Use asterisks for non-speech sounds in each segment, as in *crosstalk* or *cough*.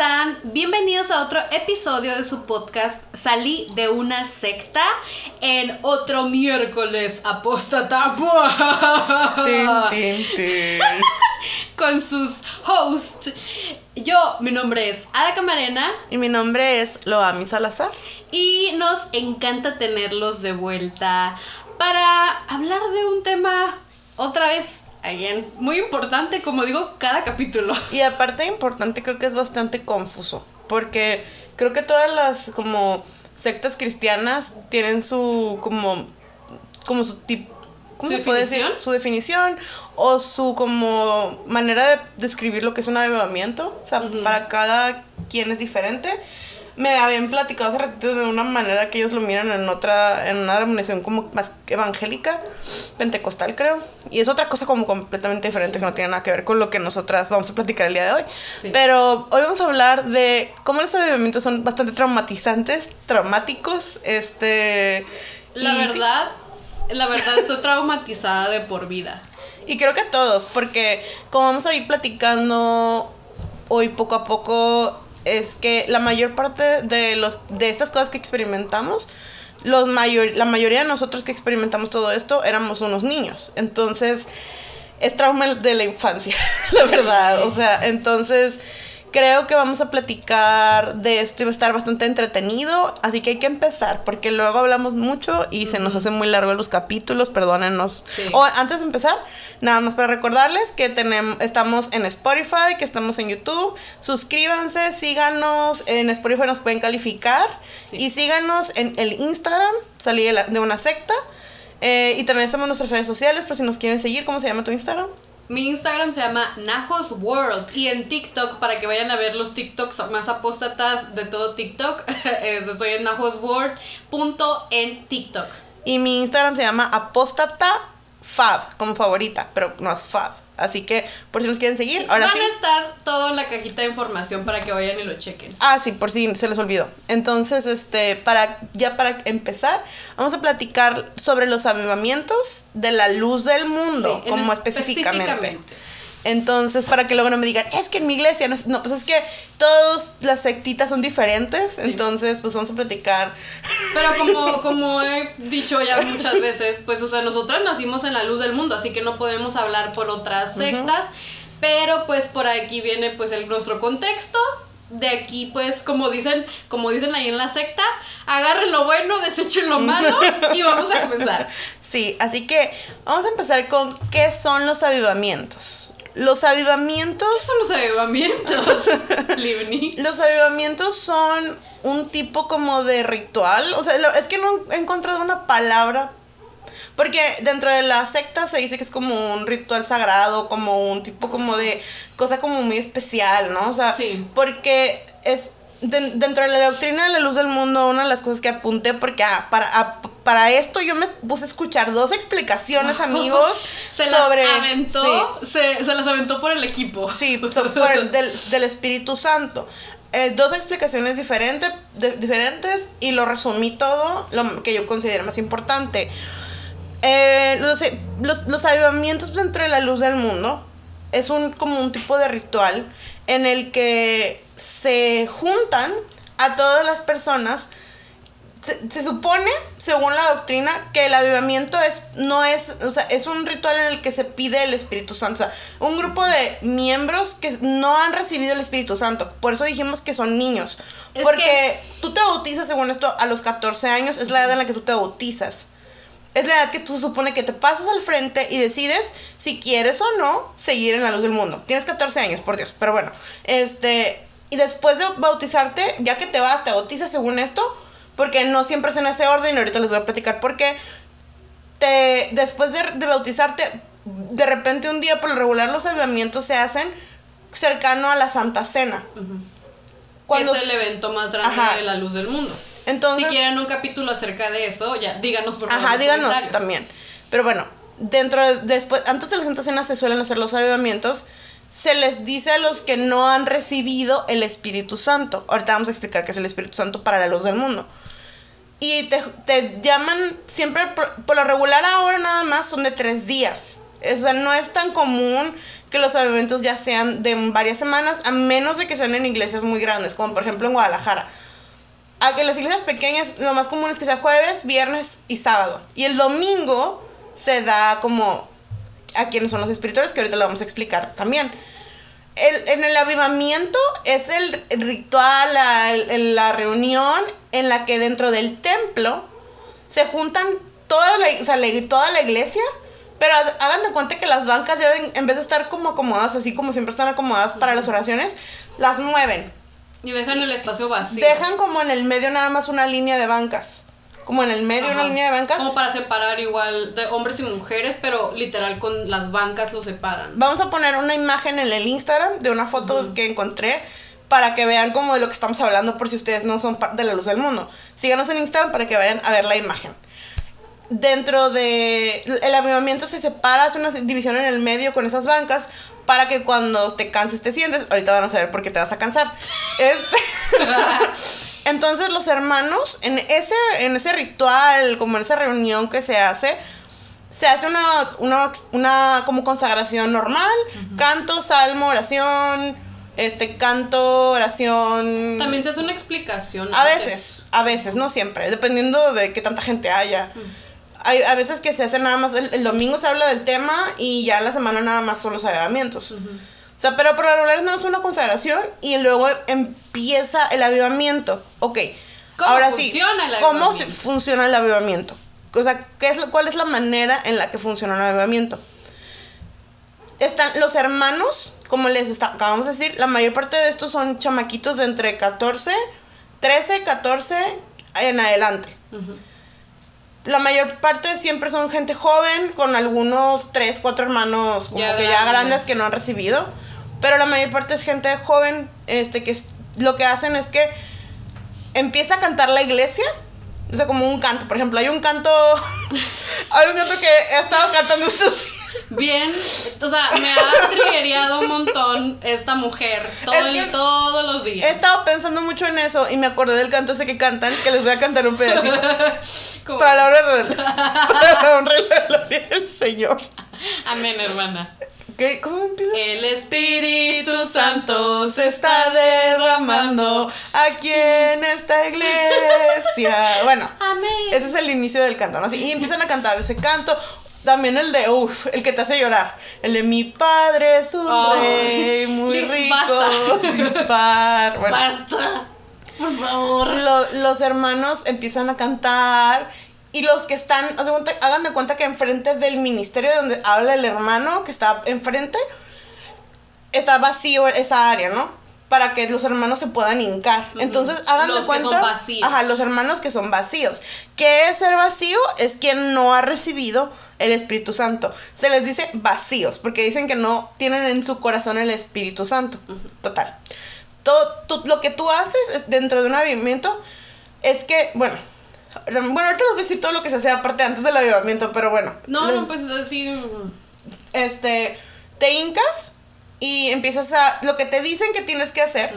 Están? Bienvenidos a otro episodio de su podcast Salí de una secta en otro miércoles apóstata. *laughs* Con sus hosts. Yo, mi nombre es Ada Camarena Y mi nombre es Loami Salazar. y nos encanta tenerlos de vuelta para hablar de un tema otra vez, again, muy importante, como digo, cada capítulo. Y aparte importante, creo que es bastante confuso. Porque creo que todas las como sectas cristianas tienen su como. como su tipo. ¿Cómo ¿Su se puede decir? definición? Su definición. O su como manera de describir lo que es un avivamiento. O sea, para cada quien es diferente. Me habían platicado hace ratito de una manera que ellos lo miran en otra, en una denominación como más evangélica, pentecostal creo. Y es otra cosa como completamente diferente que no tiene nada que ver con lo que nosotras vamos a platicar el día de hoy. Sí. Pero hoy vamos a hablar de cómo los avivamientos son bastante traumatizantes, traumáticos, este... La sí, verdad, la verdad, estoy traumatizada de por vida. y creo que todos, porque como vamos a ir platicando hoy poco a poco, es que la mayor parte de, los, de estas cosas que experimentamos, los mayor, la mayoría de nosotros que experimentamos todo esto éramos unos niños. Entonces, es trauma de la infancia, *laughs* la verdad. O sea, entonces creo que vamos a platicar de esto y va a estar bastante entretenido. Así que hay que empezar, porque luego hablamos mucho y se nos hace muy largo los capítulos, perdónenos. Sí. O antes de empezar, nada más para recordarles que tenemos, estamos en Spotify, que estamos en YouTube. Suscríbanse, síganos. En Spotify nos pueden calificar. Sí. Y síganos en el Instagram, salí de, la- de una secta. Eh, y también estamos en nuestras redes sociales, por si nos quieren seguir. ¿Cómo se llama tu Instagram? Mi Instagram se llama Najos World y en TikTok, para que vayan a ver los TikToks más apóstatas de todo TikTok, *laughs* es- estoy en Najos World punto en TikTok. Y mi Instagram se llama apóstata fab, como favorita, pero no es fab. Así que, por si nos quieren seguir, ahora Van sí. a estar todo en la cajita de información para que vayan y lo chequen. Ah, sí, por si se les olvidó. Entonces, este, para, ya para empezar, vamos a platicar sobre los avivamientos de la luz del mundo, como es- específicamente. específicamente. Entonces, para que luego no me digan, es que en mi iglesia no es, no, pues es que todas las sectitas son diferentes, entonces, pues vamos a platicar. Pero como, *laughs* como he dicho ya muchas veces, pues, o sea, nosotras nacimos en la luz del mundo, así que no podemos hablar por otras sectas. Pero pues por aquí viene pues el, nuestro contexto. De aquí, pues, como dicen, como dicen ahí en la secta, agarren lo bueno, desechen lo malo *laughs* y vamos a comenzar. Sí, así que vamos a empezar con qué son los avivamientos. Los avivamientos ¿Qué son los avivamientos, *laughs* Livni? Los avivamientos son un tipo como de ritual. O sea, es que no he encontrado una palabra. Porque dentro de la secta se dice que es como un ritual sagrado, como un tipo como de cosa como muy especial, ¿no? O sea, Sí. porque es de- dentro de la doctrina de la luz del mundo, una de las cosas que apunté, porque ah, para, para esto yo me puse a escuchar dos explicaciones, amigos, *laughs* Se las sobre... aventó, sí. se, se las aventó por el equipo. Sí, so- por el- *laughs* del, del Espíritu Santo. Eh, dos explicaciones diferentes, de- diferentes y lo resumí todo, lo que yo considero más importante. Eh, los, los, los avivamientos dentro de la luz del mundo es un, como un tipo de ritual en el que se juntan a todas las personas se, se supone, según la doctrina, que el avivamiento es, no es, o sea, es un ritual en el que se pide el Espíritu Santo. O sea, un grupo de miembros que no han recibido el Espíritu Santo. Por eso dijimos que son niños. Es porque que- tú te bautizas, según esto, a los 14 años, es la edad en la que tú te bautizas. Es la edad que tú supone que te pasas al frente y decides si quieres o no seguir en la luz del mundo. Tienes 14 años, por Dios, pero bueno. Este, y después de bautizarte, ya que te vas, te bautizas según esto, porque no siempre es en ese orden, y ahorita les voy a platicar por qué. Te, después de, de bautizarte, de repente un día por lo regular los avivamientos se hacen cercano a la Santa Cena. Cuando, es el evento más grande Ajá. de la luz del mundo. entonces, si quieren un capítulo acerca de eso, ya díganos por favor. Ajá, díganos también. Pero bueno, dentro de, después, antes de la Santa Cena se suelen hacer los avivamientos, se les dice a los que no han recibido el Espíritu Santo. Ahorita vamos a explicar qué es el Espíritu Santo para la luz del mundo. Y te, te llaman siempre, por, lo regular ahora nada más son de tres días. O sea, no es tan común que los avivamientos ya sean de varias semanas, a menos de que sean en iglesias muy grandes, como por ejemplo en Guadalajara. A que las iglesias pequeñas, lo más común es que sea jueves, viernes y sábado. Y el domingo se da como a quienes son los espirituales, que ahorita lo vamos a explicar también. El, en el avivamiento es el ritual, la, el- la reunión en la que dentro del templo se juntan toda la, o sea, la- toda la iglesia, pero ha- hagan de cuenta que las bancas ya ven, en vez de estar como acomodadas, así como siempre están acomodadas para las oraciones, las mueven. Y dejan el espacio vacío. Dejan como en el medio nada más una línea de bancas. Como en el medio una línea de bancas. Como para separar igual de hombres y mujeres, pero literal con las bancas lo separan. Vamos a poner una imagen en el Instagram de una foto que encontré para que vean como de lo que estamos hablando por si ustedes no son parte de la luz del mundo. Síganos en Instagram para que vayan a ver la imagen. Dentro de el avivamiento se separa, hace una división en el medio con esas bancas para que cuando te canses te sientes. Ahorita van a saber por qué te vas a cansar. Este *laughs* *laughs* Entonces los hermanos en ese en ese ritual, como en esa reunión que se hace, se hace una, una, una como consagración normal, canto, salmo, oración, este canto, oración. También se hace una explicación. a veces, a veces, no siempre, dependiendo de qué tanta gente haya. Hay a veces que se hace nada más, el, el domingo se habla del tema y ya la semana nada más son los avivamientos. O sea, pero por lo regular no es una consagración y luego empieza el avivamiento. Ok. ¿Cómo ahora funciona sí, el ¿cómo funciona el avivamiento? O sea, ¿qué es, ¿cuál es la manera en la que funciona un avivamiento? Están los hermanos, como les está- acabamos de decir, la mayor parte de estos son chamaquitos de entre 14, 13, 14 en adelante. La mayor parte siempre son gente joven, con algunos 3, 4 hermanos como Ya que ya grandes que no han recibido. Pero la mayor parte es gente joven, este, que es- lo que hacen es que empieza a cantar la iglesia. O sea, como un canto. Por ejemplo, hay un canto. *laughs* hay un canto que he estado cantando estos Bien, o sea, me ha triggereado un montón esta mujer todo Es el- que- todos los He días. estado pensando mucho en eso y me acordé del canto ese que cantan, que les voy a cantar un pedacito. *laughs* Para la honra de la gloria del Señor. Amén, hermana. ¿Qué? ¿Cómo empieza? El Espíritu Santo se está derramando aquí en esta iglesia. *laughs* Bueno, Amén. ese es el inicio del canto, ¿no? Así, y empiezan a cantar ese canto. También el de, uff, el que te hace llorar. El de mi padre es un rey *laughs* muy rico, basta. *laughs* sin par. Bueno, Basta. Por favor. lo- los hermanos empiezan a cantar y los que están, hagan de cuenta que enfrente del ministerio donde habla el hermano que está enfrente, está vacío esa área, ¿no? Para que los hermanos se puedan hincar. Entonces, hagan Los de que cuenta. son vacíos. Ajá, los hermanos que son vacíos. ¿Qué es ser vacío? Es quien no ha recibido el Espíritu Santo. Se les dice vacíos, porque dicen que no tienen en su corazón el Espíritu Santo. Total. Todo, tú- lo que tú haces es dentro de un avivamiento es que, bueno, bueno, ahorita les voy a decir todo lo que se hace aparte antes del avivamiento, pero bueno. No, les- no, pues así. este, te hincas y empiezas a, lo que te dicen que tienes que hacer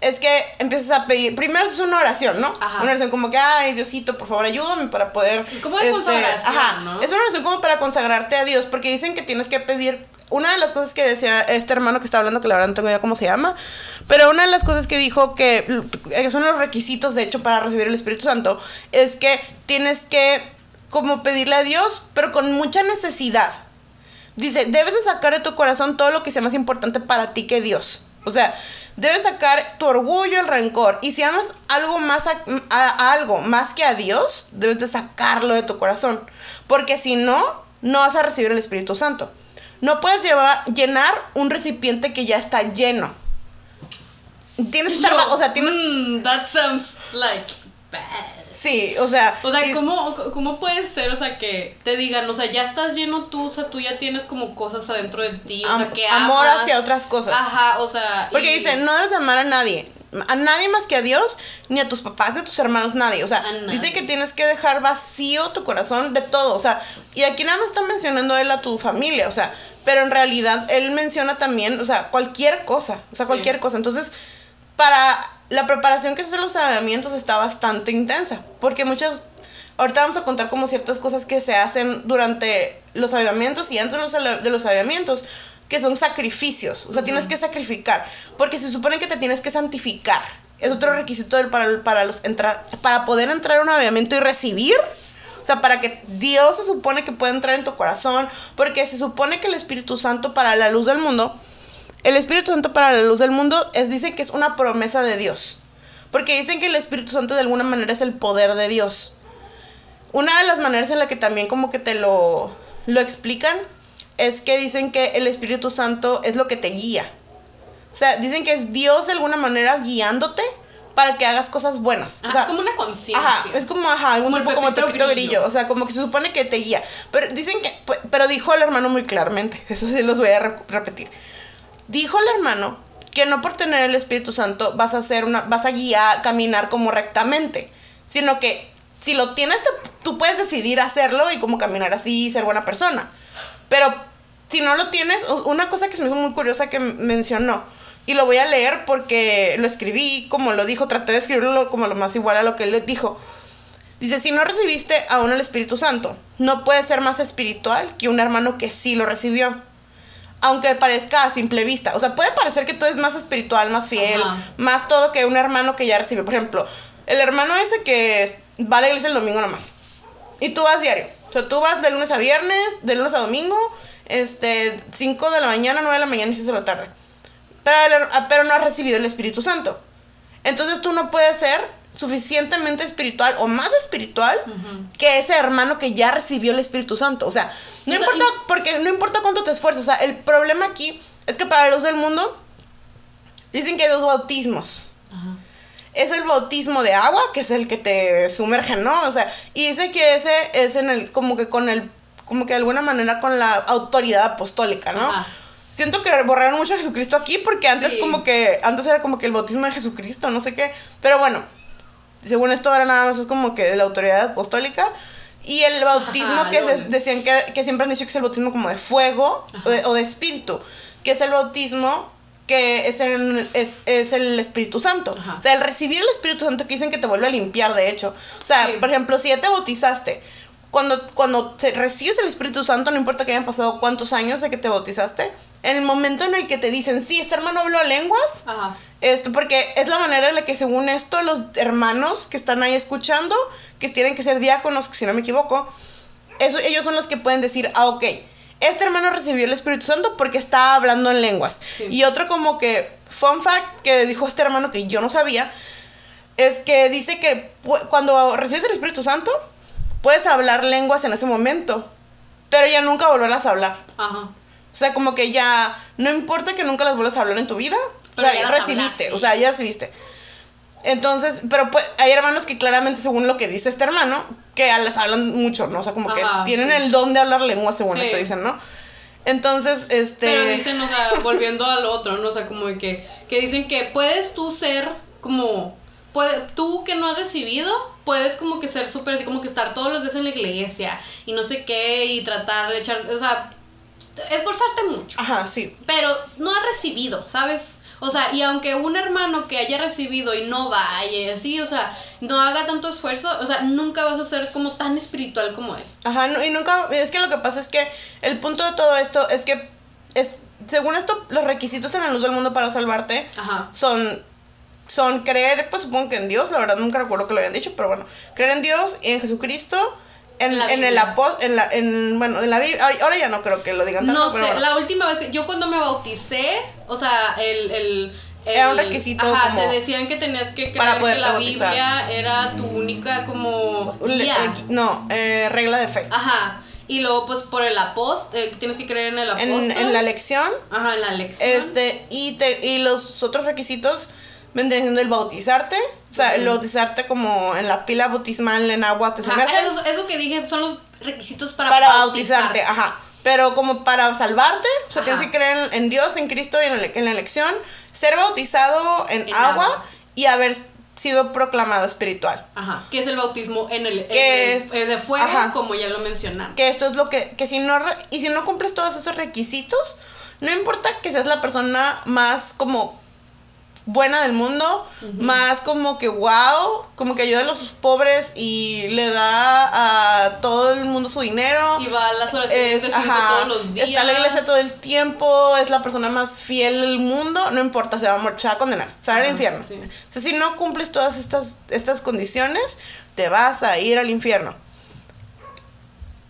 es que empiezas a pedir, primero es una oración, ¿no? Ajá. Una oración como que, ay, Diosito, por favor, ayúdame para poder... este, Como de consagración, Ajá, ¿no? es una oración como para consagrarte a Dios, porque dicen que tienes que pedir, una de las cosas que decía este hermano que está hablando, que la verdad no tengo idea cómo se llama, pero una de las cosas que dijo que que son los requisitos, de hecho, para recibir el Espíritu Santo, es que tienes que como pedirle a Dios, pero con mucha necesidad. Dice, debes de sacar de tu corazón todo lo que sea más importante para ti que Dios. O sea, debes sacar tu orgullo, el rencor. Y si amas algo más a, a- a algo más que a Dios, debes de sacarlo de tu corazón. Porque si no, no vas a recibir el Espíritu Santo. No puedes llevar, llenar un recipiente que ya está lleno. Tienes que estar, Yo, o sea, tienes, mm, that sounds like bad. Sí, o sea, O sea, y- ¿cómo, ¿cómo puede ser, o sea, que te digan, o sea, ya estás lleno tú, o sea, tú ya tienes como cosas adentro de ti, o sea, que amor amas? hacia otras cosas. Ajá, o sea. Porque y- dice, no debes amar a nadie. a nadie más que a Dios, ni a tus papás, ni a tus hermanos, nadie. O sea, dice que tienes que dejar vacío tu corazón de todo. O sea, y aquí nada más está mencionando él a tu familia, o sea, pero en realidad él menciona también, o sea, cualquier cosa, o sea, Sí. cualquier cosa. Entonces, para la preparación que se hace los sabiamientos está bastante intensa, porque muchas ahorita vamos a contar como ciertas cosas que se hacen durante los avivamientos y antes de los, ale- de los avivamientos, que son sacrificios, o sea, tienes que sacrificar, porque se supone que te tienes que santificar. Es otro requisito del- para, para, los entrar, para poder entrar a un avivamiento y recibir. O sea, para que Dios se supone que puede entrar en tu corazón, porque se supone que el Espíritu Santo para la luz del mundo, el Espíritu Santo para la luz del mundo es dice que es una promesa de Dios. Porque dicen que el Espíritu Santo de alguna manera es el poder de Dios. Una de las maneras en la que también como que te lo, lo explican es que dicen que el Espíritu Santo es lo que te guía. O sea, dicen que es Dios de alguna manera guiándote para que hagas cosas buenas. O sea, es como una conciencia. Ajá, es como, ajá, algún Como el tipo como Pepito Grillo. Grillo. O sea, como que se supone que te guía. Pero dicen que, pe- pero dijo el hermano muy claramente, *laughs* eso sí los voy a re- repetir. Dijo el hermano que no por tener el Espíritu Santo vas a hacer una, vas a guiar, caminar como rectamente, sino que si lo tienes, tú puedes decidir hacerlo y como caminar así y ser buena persona. Pero si no lo tienes, una cosa que se me hizo muy curiosa que mencionó, y lo voy a leer porque lo escribí como lo dijo, traté de escribirlo como lo más igual a lo que él dijo. Dice, si no recibiste aún el Espíritu Santo, no puedes ser más espiritual que un hermano que sí lo recibió. Aunque parezca a simple vista. O sea, puede parecer que tú eres más espiritual, más fiel, Ajá. más todo que un hermano que ya recibió. Por ejemplo, el hermano ese que va a la iglesia el domingo nomás. Y tú vas diario. O sea, tú vas de lunes a viernes, de lunes a domingo, este, 5 de la mañana, 9 de la mañana y 6 de la tarde. Pero, el- ah, pero no has recibido el Espíritu Santo. Entonces tú no puedes ser suficientemente espiritual o más espiritual que ese hermano que ya recibió el Espíritu Santo. O sea, no O sea, importa, porque no importa cuánto te esfuerces. O sea, el problema aquí es que para los del mundo dicen que hay dos bautismos. Es el bautismo de agua, que es el que te sumerge, ¿no? O sea, y dice que ese es en el, como que con el, como que de alguna manera con la autoridad apostólica, ¿no? Siento que borraron mucho a Jesucristo aquí porque antes Sí. como que, antes era como que el bautismo de Jesucristo, no sé qué. Pero bueno, según esto ahora nada más es como que de la autoridad apostólica. Y el bautismo Ajá, que se- decían que, que siempre han dicho que es el bautismo como de fuego o de, o de espíritu, que es el bautismo que es el, es, es el Espíritu Santo. Ajá. O sea, el recibir el Espíritu Santo que dicen que te vuelve a limpiar, de hecho. O sea, Sí. por ejemplo, si ya te bautizaste, cuando, cuando te recibes el Espíritu Santo, no importa que hayan pasado cuántos años de que te bautizaste, en el momento en el que te dicen, sí, este hermano habló lenguas, Ajá. este, porque es la manera en la que según esto los hermanos que están ahí escuchando, que tienen que ser diáconos, si no me equivoco, eso, ellos son los que pueden decir, ah, ok, este hermano recibió el Espíritu Santo porque está hablando en lenguas. Sí. Y otro como que, fun fact, que dijo este hermano que yo no sabía, es que dice que cuando recibes el Espíritu Santo, puedes hablar lenguas en ese momento, pero ya nunca volverlas a hablar. Ajá. O sea, como que ya no importa que nunca las vuelvas a hablar en tu vida. Pero o sea, ya recibiste, hablaste. o sea, ya recibiste. Entonces, pero pues hay hermanos que claramente, según lo que dice este hermano, que las hablan mucho, ¿no? O sea, como Ajá, que tienen sí. el don de hablar lengua, según Sí. esto dicen, ¿no? Entonces, este. Pero dicen, o sea, volviendo al otro, ¿no? O sea, como que, que dicen que puedes tú ser como, puede, tú que no has recibido, puedes como que ser súper así, como que estar todos los días en la iglesia y no sé qué, y tratar de echar, o sea, esforzarte mucho. Ajá, sí. Pero no has recibido, ¿sabes? O sea, y aunque un hermano que haya recibido y no vaya, así, o sea, no haga tanto esfuerzo, o sea, nunca vas a ser como tan espiritual como él. Ajá, no, y nunca, es que lo que pasa es que el punto de todo esto es que, es, según esto, los requisitos en la luz del mundo para salvarte Ajá. son, son creer, pues supongo que en Dios, la verdad nunca recuerdo que lo habían dicho, pero bueno, creer en Dios y en Jesucristo, en, La en el Biblia. apó- en la, en, bueno, en la Biblia, ahora ya no creo que lo digan tanto, No sé, pero bueno. la última vez, yo cuando me bauticé, o sea, el... el Era un requisito Ajá, como te decían que tenías que creer para que poderte la bautizar. Biblia era tu única como guía. eh, no, eh, regla de fe. Ajá. Y luego, pues, por el apóstol, eh, tienes que creer en el apóstol. En, en la lección, Ajá, en la lección. este, y, te, y los otros requisitos vendrían siendo el bautizarte, o sea, el bautizarte como en la pila bautismal en agua te Ajá, sumergen. eso, eso que dije son los requisitos para, para bautizarte. bautizarte, ajá. Pero como para salvarte, o sea, Ajá. tienes que creer en, en Dios, en Cristo y en la, en la elección, ser bautizado en, En agua, agua. y haber sido proclamado espiritual. Ajá. Que es el bautismo en el, en Que el- es- eh, de fuego, ajá. como ya lo mencionamos. Que esto es lo que, que si no, y si no cumples todos esos requisitos, no importa que seas la persona más como buena del mundo, más como que wow, como que ayuda a los pobres y le da a todo el mundo su dinero. Y va a las oraciones Es, de ajá, todos los días. está en la iglesia todo el tiempo, es la persona más fiel del mundo, no importa, se va a, se va a condenar, se va al infierno. sí. O sea, si no cumples todas estas, estas condiciones, te vas a ir al infierno.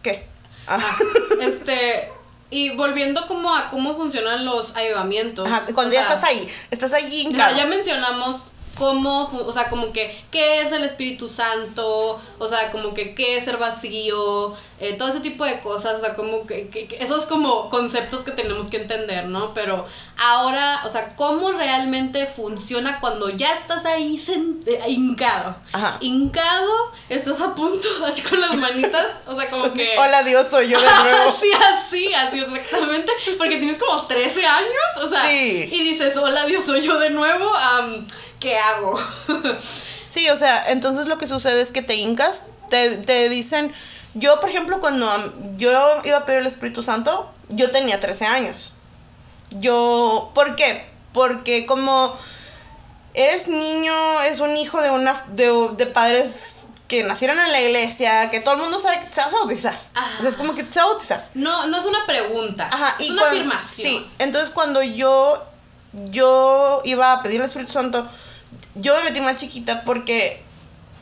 ¿Qué? Ah, Ah, este. Y volviendo como a cómo funcionan los avivamientos. ajá, cuando ya sea, estás ahí, estás allí Ya, ya mencionamos cómo, o sea, como que qué es el Espíritu Santo, o sea, como que qué es ser vacío, eh, todo ese tipo de cosas, o sea, como que, que- que esos como conceptos que tenemos que entender, ¿no? Pero ahora, o sea, cómo realmente funciona cuando ya estás ahí eh, hincado. Ajá. Hincado, estás a punto, *laughs* así con las manitas, o sea, como que... Hola Dios, soy yo de *laughs* nuevo. Así, así, así exactamente. Porque tienes como 13 años, o sea, Sí. y dices, hola Dios, soy yo de nuevo, am, ¿qué hago? Sí, o sea, entonces lo que sucede es que te hincas, te, te dicen, yo por ejemplo cuando yo iba a pedir el Espíritu Santo, yo tenía 13 años. Yo, ¿por qué? Porque como eres niño, es un hijo de una de, de padres que nacieron en la iglesia, que todo el mundo sabe que te vas a bautizar. Ajá. O sea, es como que te vas a bautizar. No, no es una pregunta, Ajá, es y una afirmación. Sí, entonces cuando yo, yo iba a pedir el Espíritu Santo, yo me metí más chiquita porque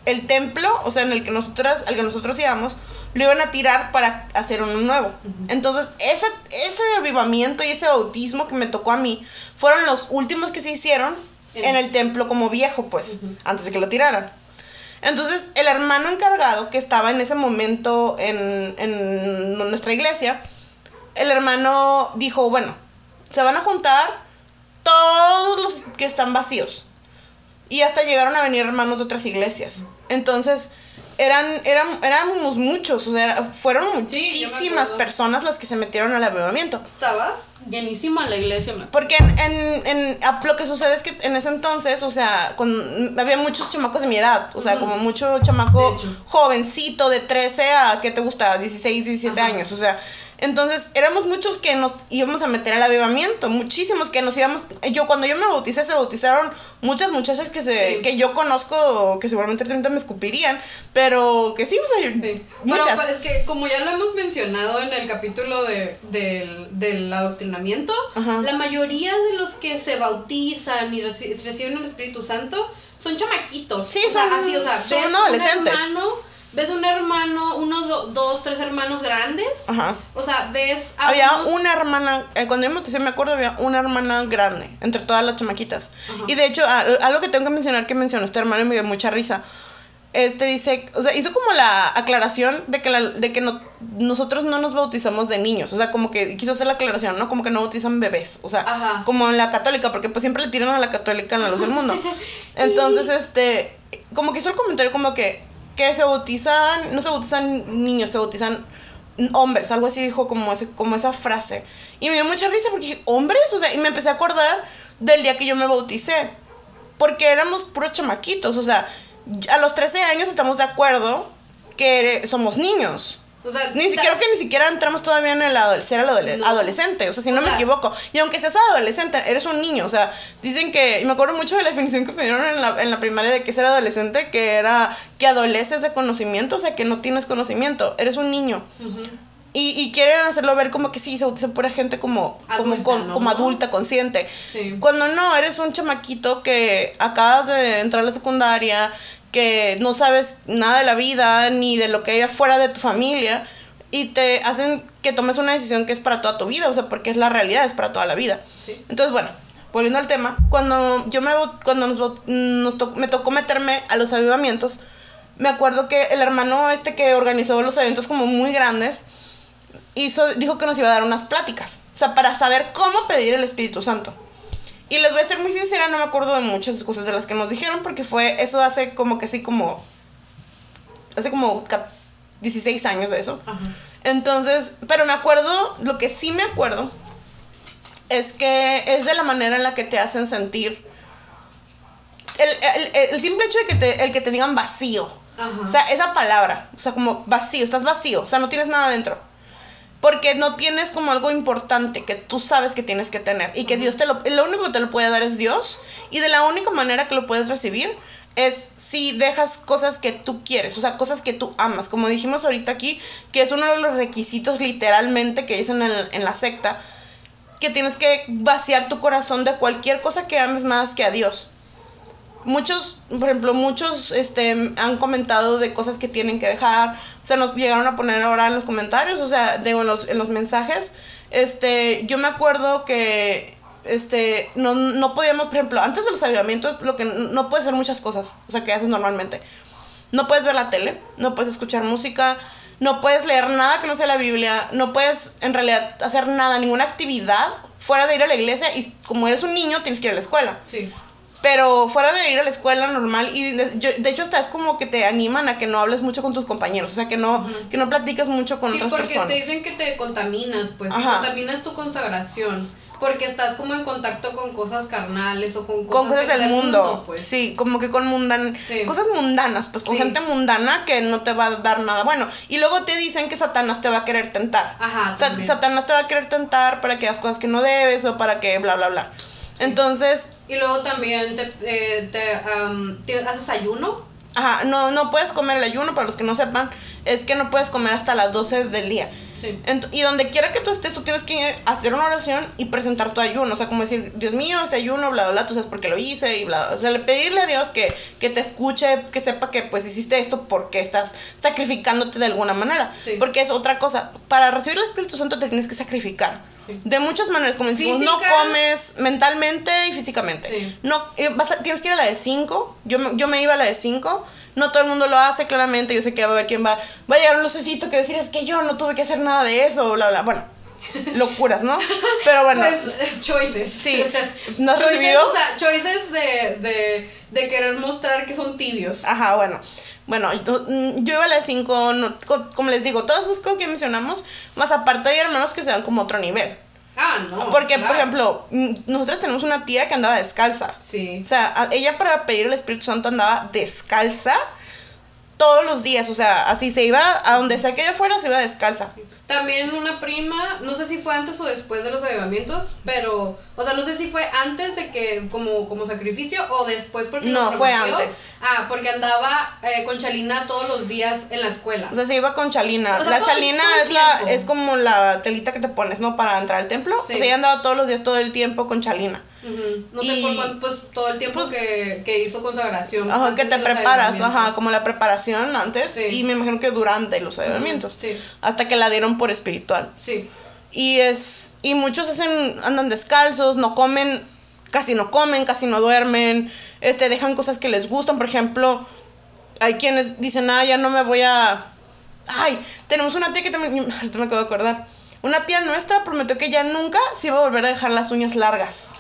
el templo, o sea, en el que nosotras, al que nosotros íbamos, lo iban a tirar para hacer uno nuevo. Entonces, ese, ese avivamiento y ese bautismo que me tocó a mí fueron los últimos que se hicieron En- en el templo como viejo, pues, antes de que lo tiraran. Entonces, el hermano encargado que estaba en ese momento en, en nuestra iglesia, el hermano dijo, bueno, se van a juntar todos los que están vacíos. Y hasta llegaron a venir hermanos de otras iglesias. Entonces, eran, eran, éramos muchos, o sea, fueron muchísimas personas las que se metieron al avivamiento. Estaba llenísima la iglesia. me- Porque en, en, en- a- lo que sucede es que en ese entonces, o sea, con, había muchos chamacos de mi edad, o sea, como mucho chamaco jovencito de 13 a, ¿qué te gusta? 16, 17 Ajá. años, o sea, entonces éramos muchos que nos íbamos a meter al avivamiento, muchísimos que nos íbamos, yo cuando yo me bauticé se bautizaron muchas muchachas que se Sí. que yo conozco, que seguramente me escupirían, pero que sí, o sea, yo- Sí. Muchas. pues, es que como ya lo hemos mencionado en el capítulo de, del, del adoctrinamiento, Ajá. la mayoría de los que se bautizan y reci- reciben el Espíritu Santo son chamaquitos. Sí, O sea, son- así, o sea, son un adolescentes. hermano, ves un hermano, uno, do- dos, tres hermanos grandes. Ajá. O sea, ves a Había unos- una hermana, eh, cuando yo me bauticé, me acuerdo, había una hermana grande entre todas las chamaquitas. Ajá. Y de hecho, a- algo que tengo que mencionar que mencionó este hermano y me dio mucha risa. Este dice, o sea, hizo como la aclaración de que, la- de que no, nosotros no nos bautizamos de niños. O sea, como que quiso hacer la aclaración, ¿no? Como que no bautizan bebés. O sea, Ajá. como en la católica, porque pues siempre le tiran a la católica en la luz del mundo. *laughs* Entonces, este, como que hizo el comentario como que, que se bautizan, no se bautizan niños, se bautizan hombres, algo así dijo como, ese, como esa frase. Y me dio mucha risa porque dije, ¿hombres? O sea, y me empecé a acordar del día que yo me bauticé. Porque éramos puros chamaquitos, o sea, a los 13 años estamos de acuerdo que somos niños. O sea, Ni siquiera que ni siquiera entramos todavía en el adole- ser adole- No. adolescente, o sea, si no O me sea- equivoco. Y aunque seas adolescente, eres un niño, o sea, dicen que, y me acuerdo mucho de la definición que me dieron en la, en la primaria de que ser adolescente, que era que adoleces de conocimiento, o sea, que no tienes conocimiento, eres un niño. Y, y quieren hacerlo ver como que sí, se bautizan pura gente como, como, Adulta, con- ¿no? como adulta, consciente. Sí. Cuando no, eres un chamaquito que acabas de entrar a la secundaria, que no sabes nada de la vida, ni de lo que hay afuera de tu familia, y te hacen que tomes una decisión que es para toda tu vida, o sea, porque es la realidad, es para toda la vida. Sí. Entonces, bueno, volviendo al tema, cuando yo me cuando nos, nos to- me tocó meterme a los avivamientos, me acuerdo que el hermano este que organizó los eventos como muy grandes, hizo, dijo que nos iba a dar unas pláticas, o sea, para saber cómo pedir el Espíritu Santo. Y les voy a ser muy sincera, no me acuerdo de muchas cosas de las que nos dijeron, porque fue, eso hace como que así como, hace como ca- 16 años de eso. Ajá. Entonces, pero me acuerdo, lo que sí me acuerdo es que es de la manera en la que te hacen sentir. el, el, el simple hecho de que te, el que te digan vacío. O sea, esa palabra, o sea, como vacío, estás vacío, o sea, no tienes nada dentro. Porque no tienes como algo importante que tú sabes que tienes que tener. Y que Dios te lo... Lo único que te lo puede dar es Dios. Y de la única manera que lo puedes recibir es si dejas cosas que tú quieres, o sea, cosas que tú amas. Como dijimos ahorita aquí, que es uno de los requisitos literalmente que dicen en, en la secta, que tienes que vaciar tu corazón de cualquier cosa que ames más que a Dios. Muchos, por ejemplo, muchos este, han comentado de cosas que tienen que dejar. O sea, nos llegaron a poner ahora en los comentarios, o sea, digo, en los, en los mensajes. Este, yo me acuerdo que este, no, no podíamos, por ejemplo, antes de los avivamientos, lo que no puedes hacer muchas cosas, o sea, que haces normalmente. No puedes ver la tele, no puedes escuchar música, no puedes leer nada que no sea la Biblia, no puedes en realidad hacer nada, ninguna actividad fuera de ir a la iglesia y como eres un niño tienes que ir a la escuela. Sí. Pero fuera de ir a la escuela normal y de, yo- de hecho hasta es como que te animan a que no hables mucho con tus compañeros, o sea, que no que no platiques mucho con Sí, otras porque personas. te dicen que te contaminas, pues, que contaminas tu consagración. Porque estás como en contacto con cosas carnales o con cosas, con cosas del mundo, pues. sí, como que con mundan Sí. cosas mundanas, pues con Sí. gente mundana que no te va a dar nada bueno. Y luego te dicen que Satanás te va a querer tentar. Ajá, Sa- también. Satanás te va a querer tentar para que hagas cosas que no debes o para que bla bla bla. Entonces, Y luego también te, eh, te, te- haces ayuno. ajá, no no puedes comer el ayuno para los que no sepan, es que no puedes comer hasta las 12 del día. Sí. Y donde quiera que tú estés, tú tienes que hacer una oración y presentar tu ayuno. O sea, como decir, Dios mío, este ayuno, bla, bla, bla, tú sabes por qué lo hice y bla, bla. O sea, le- pedirle a Dios que, que te escuche, que sepa que pues hiciste esto porque estás sacrificándote de alguna manera. Sí. Porque es otra cosa. Para recibir el Espíritu Santo te tienes que sacrificar. Sí. De muchas maneras, como decimos, no Física. comes mentalmente y físicamente. Sí. No, eh, vas a- tienes que ir a la de 5. Yo, yo me iba a la de 5. No todo el mundo lo hace, claramente. Yo sé que va a haber quien va. Va a llegar un lucecito que decir, es que yo no tuve que hacer nada de eso, bla, bla. Bueno, *laughs* locuras, ¿no? Pero bueno. Pues, choices. Sí. *laughs* ¿No has choices, recibido? o sea, choices de, de, de querer mostrar que son tibios. Ajá, bueno. Bueno, yo, mm, yo iba a la de 5, como les digo, todas esas cosas que mencionamos, más aparte hay hermanos que se dan como otro nivel. Ah, no. Porque, por ejemplo, mm, nosotros tenemos una tía que andaba descalza. Sí. O sea, ella para pedir el Espíritu Santo andaba descalza todos los días. O sea, así se iba, a donde sea que ella fuera, se iba descalza. También una prima, no sé si fue antes o después de los avivamientos, pero, o sea, no sé si fue antes de que, como, como sacrificio, o después porque No, fue antes. Ah, porque andaba eh, con Chalina todos los días en la escuela. O sea, se iba con chalina. O sea, la todo- chalina todo es, la, es como la telita que te pones, ¿no? Para entrar al templo. Sí. O sea, ella andaba todos los días, todo el tiempo con chalina. Ujú. No sé Y- por cuánto, pues todo el tiempo Pues- que, que hizo consagración. Ajá, que te preparas, ajá, como la preparación antes. Sí. Y me imagino que durante los avivamientos. Sí, Hasta que la dieron por espiritual. sí. Y es. Y muchos hacen. andan descalzos, no comen, casi no comen, casi no duermen. Este, dejan cosas que les gustan. Por ejemplo, hay quienes dicen, ah, ya no me voy a. Ay, tenemos una tía que también. *laughs* Ahorita me acabo de acordar. Una tía nuestra prometió que ya nunca se iba a volver a dejar las uñas largas.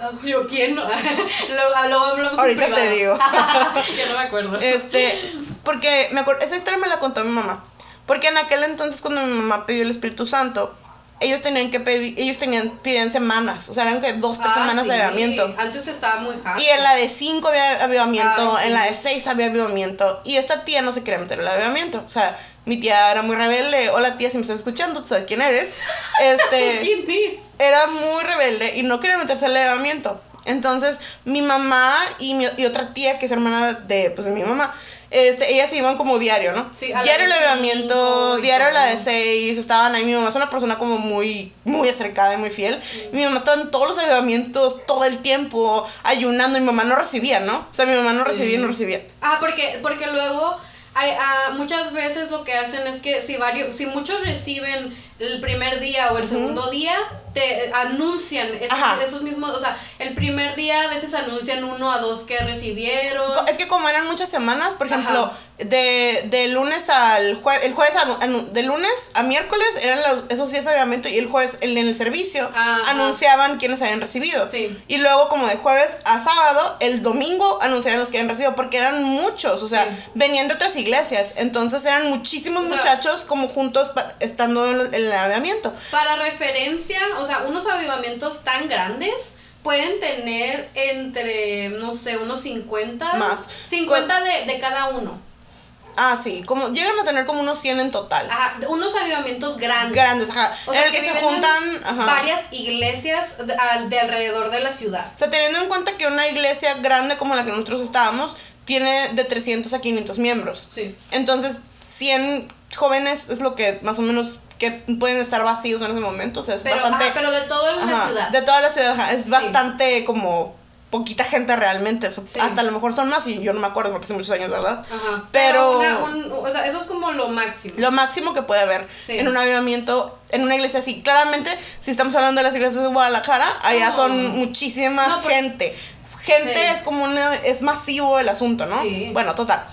Ah, Yo, ¿quién? *laughs* hablamos en Ahorita te digo. *laughs* que no me acuerdo. Este, porque me acuerdo, esa historia me la contó mi mamá. Porque en aquel entonces cuando mi mamá pidió el Espíritu Santo, ellos tenían que pedir, ellos tenían, pidían semanas, o sea, eran que dos, tres Ah, semanas de sí. avivamiento. Antes estaba muy hard. Y en la de cinco había avivamiento, Ah, sí. en la de seis había avivamiento. Y esta tía no se quería meter el avivamiento. O sea, mi tía era muy rebelde. Hola tía, si me estás escuchando, tú sabes quién eres. *laughs* Este ¿Quién es? era muy rebelde y no quería meterse al elevamiento. Entonces, mi mamá y, mi, y otra tía, que es hermana de, pues, de mi mamá, este, ellas se iban como diario, ¿no? Sí, a diario el y diario la de todo. seis, estaban ahí. Mi mamá es una persona como muy, muy acercada y muy fiel. Mi mamá estaba en todos los elevamientos todo el tiempo, ayunando. Mi mamá no recibía, ¿no? O sea, mi mamá no Sí. recibía y no recibía. Ah, porque, porque luego hay, ah, muchas veces lo que hacen es que si varios, si muchos reciben el primer día o el segundo día, te anuncian esos, mismos, o sea, el primer día a veces anuncian uno a dos que recibieron. Es que como eran muchas semanas, por Ajá. De, de lunes al jueves, el jueves a, de lunes a miércoles eran los, esos días de avivamiento y el jueves en el servicio Ajá. anunciaban quienes habían recibido. Sí. Y luego como de jueves a sábado, el domingo anunciaban los que habían recibido porque eran muchos, o sea, Sí. venían de otras iglesias, entonces eran muchísimos O sea, muchachos como juntos pa- estando en el, en el avivamiento. Para referencia, o sea, unos avivamientos tan grandes pueden tener entre, no sé, unos 50. Más. 50 de, de cada uno. Ah, sí, como llegan a tener como unos 100 en total. Ajá, unos avivamientos grandes. Grandes, ajá. O en sea, el que, se juntan, ajá. varias iglesias de, al- de alrededor de la ciudad. O sea, teniendo en cuenta que una iglesia grande como la que nosotros estábamos tiene de 300 a 500 miembros. Sí. Entonces, 100 jóvenes es lo que más o menos que pueden estar vacíos en ese momento. O sea, es Pero, bastante. ajá, pero de toda la ciudad. De toda la ciudad, ajá, es Sí. bastante como poquita gente realmente. Sí. Hasta a lo mejor son más y yo no me acuerdo porque hace muchos años, ¿verdad? Ajá. Pero- una- un- o sea, eso es como lo máximo. Lo máximo que puede haber Sí. en un avivamiento, en una iglesia así. Claramente, si estamos hablando de las iglesias de Guadalajara, allá No. son muchísima No, pues- gente. Gente Sí. es como una, es masivo el asunto, ¿no? Bueno, total.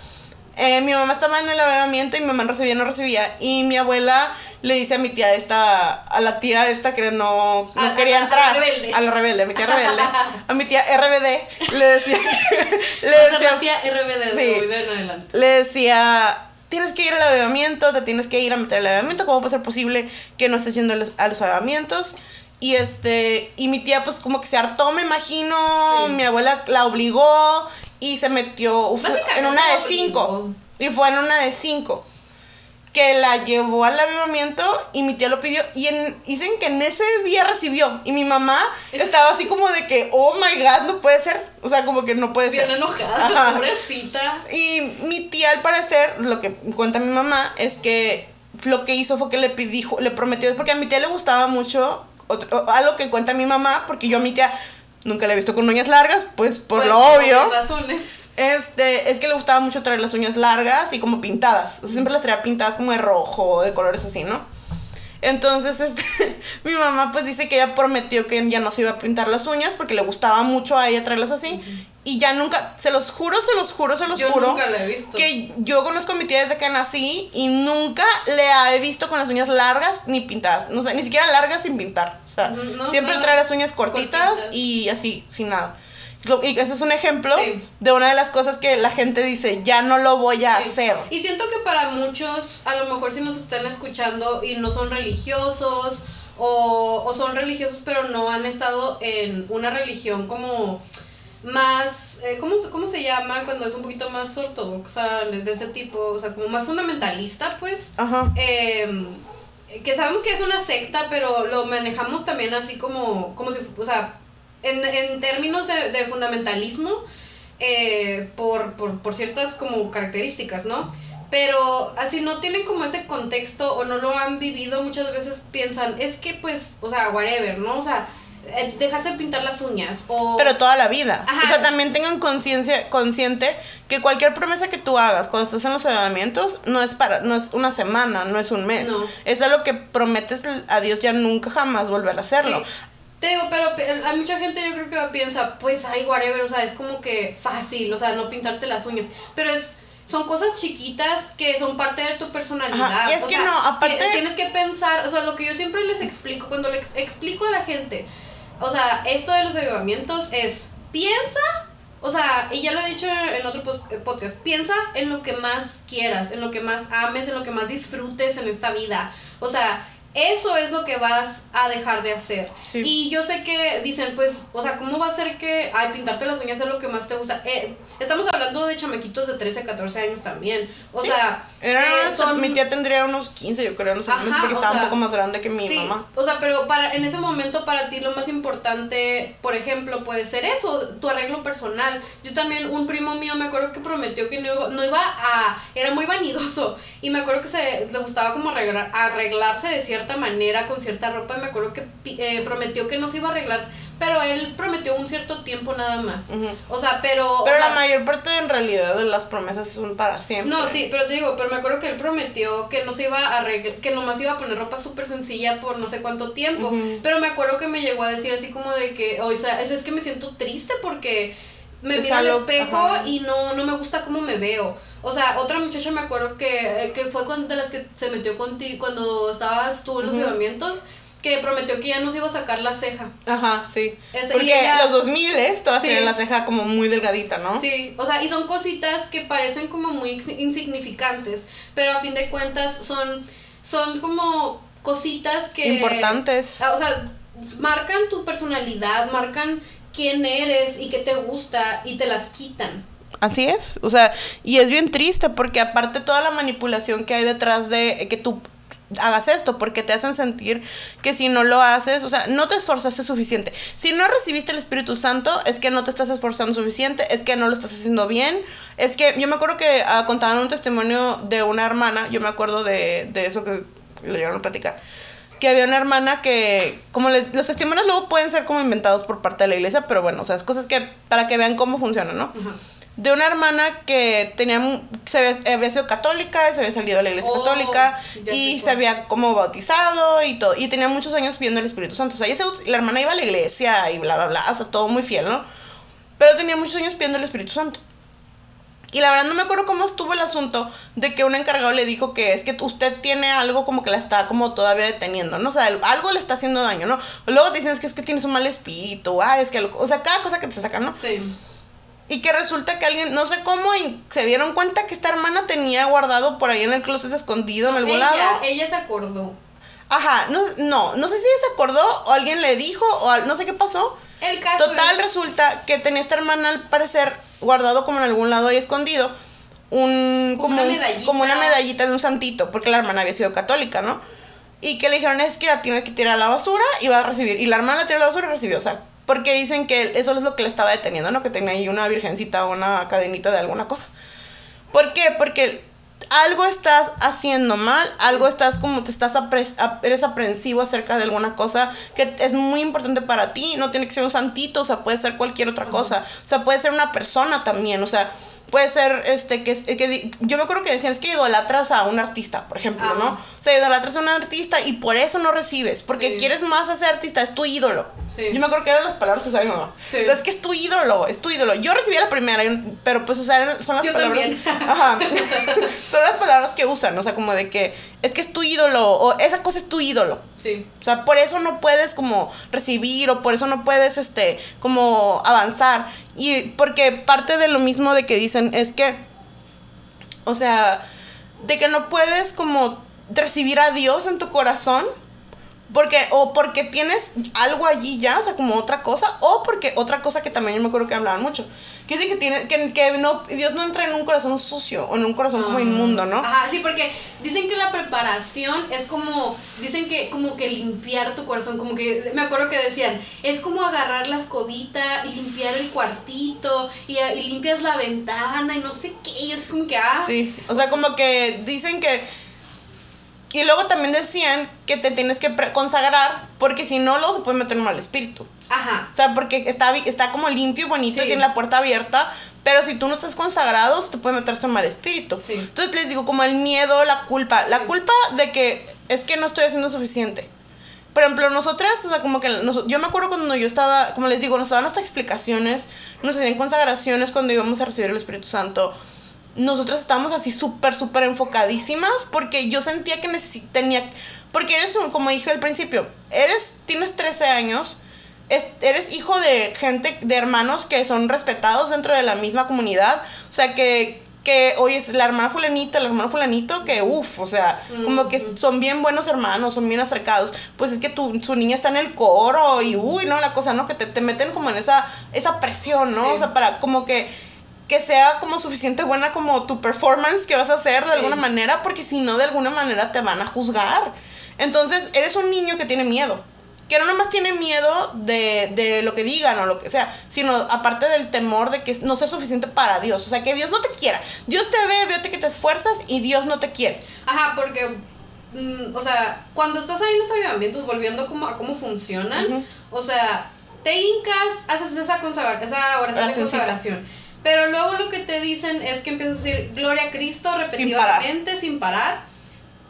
Eh, mi mamá estaba en el avivamiento y mi mamá no recibía, no recibía. Y mi abuela le dice a mi tía esta, a la tía esta que no, no A- a quería la entrar. rebelde. A la rebelde, a mi tía rebelde. *laughs* a mi tía RBD le decía que, *laughs* le decía, la tía RBD de Sí. de en adelante. le decía, tienes que ir al avivamiento, te tienes que ir a meter al avivamiento, ¿cómo puede ser posible que no estés yendo a los, a los avivamientos? Y este, y mi tía pues como que se hartó, me imagino, Sí. mi abuela la obligó y se metió en una de cinco. Y fue en una de cinco. Que la llevó al avivamiento y mi tía lo pidió. Y en, dicen que en ese día recibió. Y mi mamá estaba así como de que, oh my god, no puede ser. O sea, como que no puede Bien ser. enojada, Ajá. pobrecita. Y mi tía, al parecer, lo que cuenta mi mamá es que lo que hizo fue que le pidió, le prometió, porque a mi tía le gustaba mucho, otro- algo que cuenta mi mamá, porque yo a mi tía nunca la he visto con uñas largas, pues por lo por obvio. obvias razones. Este, es que le gustaba mucho traer las uñas largas y como pintadas. O sea, siempre las traía pintadas como de rojo o de colores así, ¿no? Entonces, *laughs* este, mi mamá pues dice que ella prometió que ya no se iba a pintar las uñas porque le gustaba mucho a ella traerlas así. Y ya nunca, se los juro, se los juro, se los Yo juro. nunca la he visto. Que yo conozco a mi tía desde que nací y nunca le he visto con las uñas largas ni pintadas. No sé, ni siquiera largas sin pintar. O sea, No, siempre no. trae las uñas cortitas, Cortitas. y así, sin nada. Y ese es un ejemplo Sí. de una de las cosas que la gente dice, ya no lo voy a Sí. hacer. Y siento que para muchos, a lo mejor si nos están escuchando y no son religiosos o, o son religiosos pero no han estado en una religión como más, eh, ¿cómo, se- ¿cómo se llama? Cuando es un poquito más ortodoxa, de, de ese tipo, o sea, como más fundamentalista, pues. Ajá. eh, que sabemos que es una secta, pero lo manejamos también así como, como si, o sea, en, en términos de, de fundamentalismo, eh, por, por, por ciertas como características, ¿no? Pero así no tienen como ese contexto o no lo han vivido, muchas veces piensan, es que pues, o sea, whatever, ¿no? O sea, dejarse pintar las uñas o... Pero toda la vida. Ajá. O sea, también tengan conciencia, consciente que cualquier promesa que tú hagas cuando estás en los avivamientos no es para, no es una semana, no es un mes. No. Es algo que prometes a Dios ya nunca jamás volver a hacerlo. Sí. Te digo, pero pe- hay mucha gente yo creo que piensa, pues, ay, whatever, o sea, es como que fácil, o sea, no pintarte las uñas. Pero es, son cosas chiquitas que son parte de tu personalidad. Ajá, y es o que sea, no, aparte- ti- Tienes que pensar, o sea, lo que yo siempre les explico, cuando les explico a la gente, o sea, esto de los avivamientos es, piensa, o sea, y ya lo he dicho en otro eh, podcast, piensa en lo que más quieras, en lo que más ames, en lo que más disfrutes en esta vida. O sea, eso es lo que vas a dejar de hacer. Sí. Y yo sé que dicen, pues, o sea, ¿cómo va a ser que, ay, pintarte las uñas es lo que más te gusta? Eh, estamos hablando de chamaquitos de 13, 14 años también. O Sí. sea, Era, eh, son- Mi tía tendría unos 15, yo creo, no sé, Ajá, porque estaba un poco más grande que mi sí, mamá. O sea, pero para en ese momento para ti lo más importante, por ejemplo, puede ser eso, tu arreglo personal. Yo también, un primo mío me acuerdo que prometió que no iba, no iba a... Era muy vanidoso y me acuerdo que se le gustaba como arreglar, arreglarse de cierta manera, con cierta ropa. Y me acuerdo que eh, prometió que no se iba a arreglar, pero él prometió un cierto tiempo nada más. O sea, pero... Pero la mayor parte en realidad de las promesas son para siempre. no, sí, pero te digo, pero me acuerdo que él prometió que no se iba a arreglar, que nomás iba a poner ropa súper sencilla por no sé cuánto tiempo. Pero me acuerdo que me llegó a decir así como de que, o sea, es, es que me siento triste porque me miro al espejo ajá. y no, no me gusta cómo me veo. O sea, otra muchacha me acuerdo que, que fue con, de las que se metió contigo cuando estabas tú en los Ujú. llevamientos, que prometió que ya no se iba a sacar la ceja. Ajá, sí. Este, Porque ella- los 2000 es todas Sí. tienen la ceja como muy delgadita, ¿no? Sí, o sea, y son cositas que parecen como muy insi- insignificantes, pero a fin de cuentas son, son como cositas que... Importantes. Ah, O sea, marcan tu personalidad, marcan quién eres y qué te gusta y te las quitan. Así es, o sea, y es bien triste porque aparte toda la manipulación que hay detrás de que tú hagas esto, porque te hacen sentir que si no lo haces, o sea, no te esforzaste suficiente. Si no recibiste el Espíritu Santo, es que no te estás esforzando suficiente, es que no lo estás haciendo bien. Es que yo me acuerdo que ah, contaban un testimonio de una hermana, yo me acuerdo de, de eso que lo llegaron a platicar que había una hermana que, como les, los testimonios luego pueden ser como inventados por parte de la iglesia, pero bueno, o sea, es cosas que, para que vean cómo funciona, ¿no? De una hermana que tenía, se había, sido católica, se había salido de la iglesia oh, católica y se había como bautizado y todo, y tenía muchos años pidiendo el Espíritu Santo, o sea, la hermana iba a la iglesia y bla, bla, bla, o sea, todo muy fiel, ¿no? Pero tenía muchos años pidiendo el Espíritu Santo. Y la verdad no me acuerdo cómo estuvo el asunto de que un encargado le dijo que es que usted tiene algo como que la está como todavía deteniendo, ¿no? O sea, algo le está haciendo daño, ¿no? Luego te dicen es que es que tienes un mal espíritu, ah, es que, o sea, cada cosa que te sacan, ¿no? Sí. Y que resulta que alguien, no sé cómo, y se dieron cuenta que esta hermana tenía guardado por ahí en el closet escondido en algún ella, lado. Ella se acordó. Ajá, no, no, no sé si ella se acordó o alguien le dijo o no sé qué pasó. El caso Total, resulta que tenía esta hermana al parecer guardado como en algún lado ahí escondido un como, una medallita. como una medallita de un santito, porque la hermana había sido católica, ¿no? Y que le dijeron es que la tiene que tirar a la basura y va a recibir. Y la hermana la tiró a la basura y recibió. O sea, porque dicen que eso es lo que le estaba deteniendo, ¿no? Que tenía ahí una virgencita o una cadenita de alguna cosa. ¿Por qué? Porque algo estás haciendo mal, algo estás como te estás eres aprensivo acerca de alguna cosa que es muy importante para ti, no tiene que ser un santito, o sea, puede ser cualquier otra cosa, o sea, puede ser una persona también, o sea, puede ser este que, que yo me acuerdo que decían es que idolatras a un artista, por ejemplo, ¿no? O sea, idolatras a un artista y por eso no recibes, porque quieres más a ese artista, es tu ídolo. Yo me acuerdo que eran las palabras que usaba mi mamá. O sea, es que es tu ídolo, es tu ídolo. Yo recibí la primera, pero pues o sea, son las palabras Ajá. *laughs* son las palabras que usan, o sea, como de que es que es tu ídolo o esa cosa es tu ídolo. Sí. O sea, por eso no puedes como recibir o por eso no puedes este como avanzar. Y porque parte de lo mismo de que dicen es que, o sea, de que no puedes como recibir a Dios en tu corazón. Porque, o porque tienes algo allí ya, o sea, como otra cosa, o porque otra cosa que también yo me acuerdo que hablaban mucho, que dicen que, tiene, que, que no, Dios no entra en un corazón sucio o en un corazón como inmundo, ¿no? Ajá, sí, porque dicen que la preparación es como, dicen que como que limpiar tu corazón, como que, me acuerdo que decían, es como agarrar la escobita y limpiar el cuartito y, y limpias la ventana y no sé qué, y es como que, ah. Sí, o sea, como que dicen que y luego también decían que te tienes que consagrar porque si no, luego se puede meter un mal espíritu. Ajá. O sea, porque está, está como limpio y bonito y tiene la puerta abierta, pero si tú no estás consagrado, te puede meter un mal espíritu. Sí. Entonces les digo, como el miedo, la culpa. La culpa de que es que no estoy haciendo suficiente. Por ejemplo, nosotras, o sea, como que yo me acuerdo cuando yo estaba, como les digo, nos daban hasta explicaciones, nos hacían consagraciones cuando íbamos a recibir el Espíritu Santo nosotros estábamos así súper, súper enfocadísimas porque yo sentía que tenía, porque eres un, como dije al principio, eres, tienes 13 años, eres hijo de gente, de hermanos que son respetados dentro de la misma comunidad, o sea que, que oye, es la hermana fulanita, el hermano fulanito, que uff, o sea, como que son bien buenos hermanos, son bien acercados, pues es que tu, su niña está en el coro y uy, no, la cosa, ¿no? Que te, te meten como en esa, esa presión, ¿no? O sea, para como que que sea como suficiente buena como tu performance que vas a hacer de alguna manera, porque si no, de alguna manera te van a juzgar. Entonces, eres un niño que tiene miedo. Que no nomás tiene miedo de, de lo que digan o lo que sea, sino aparte del temor de que no ser suficiente para Dios. O sea, que Dios no te quiera. Dios te ve, veo que te esfuerzas y Dios no te quiere. Ajá, porque mm, o sea, cuando estás ahí en los avivamientos, volviendo como a cómo funcionan, o sea, te hincas, haces esa, consagra esa oración de consagración. Pero luego lo que te dicen es que empiezas a decir gloria a Cristo repetidamente, sin parar.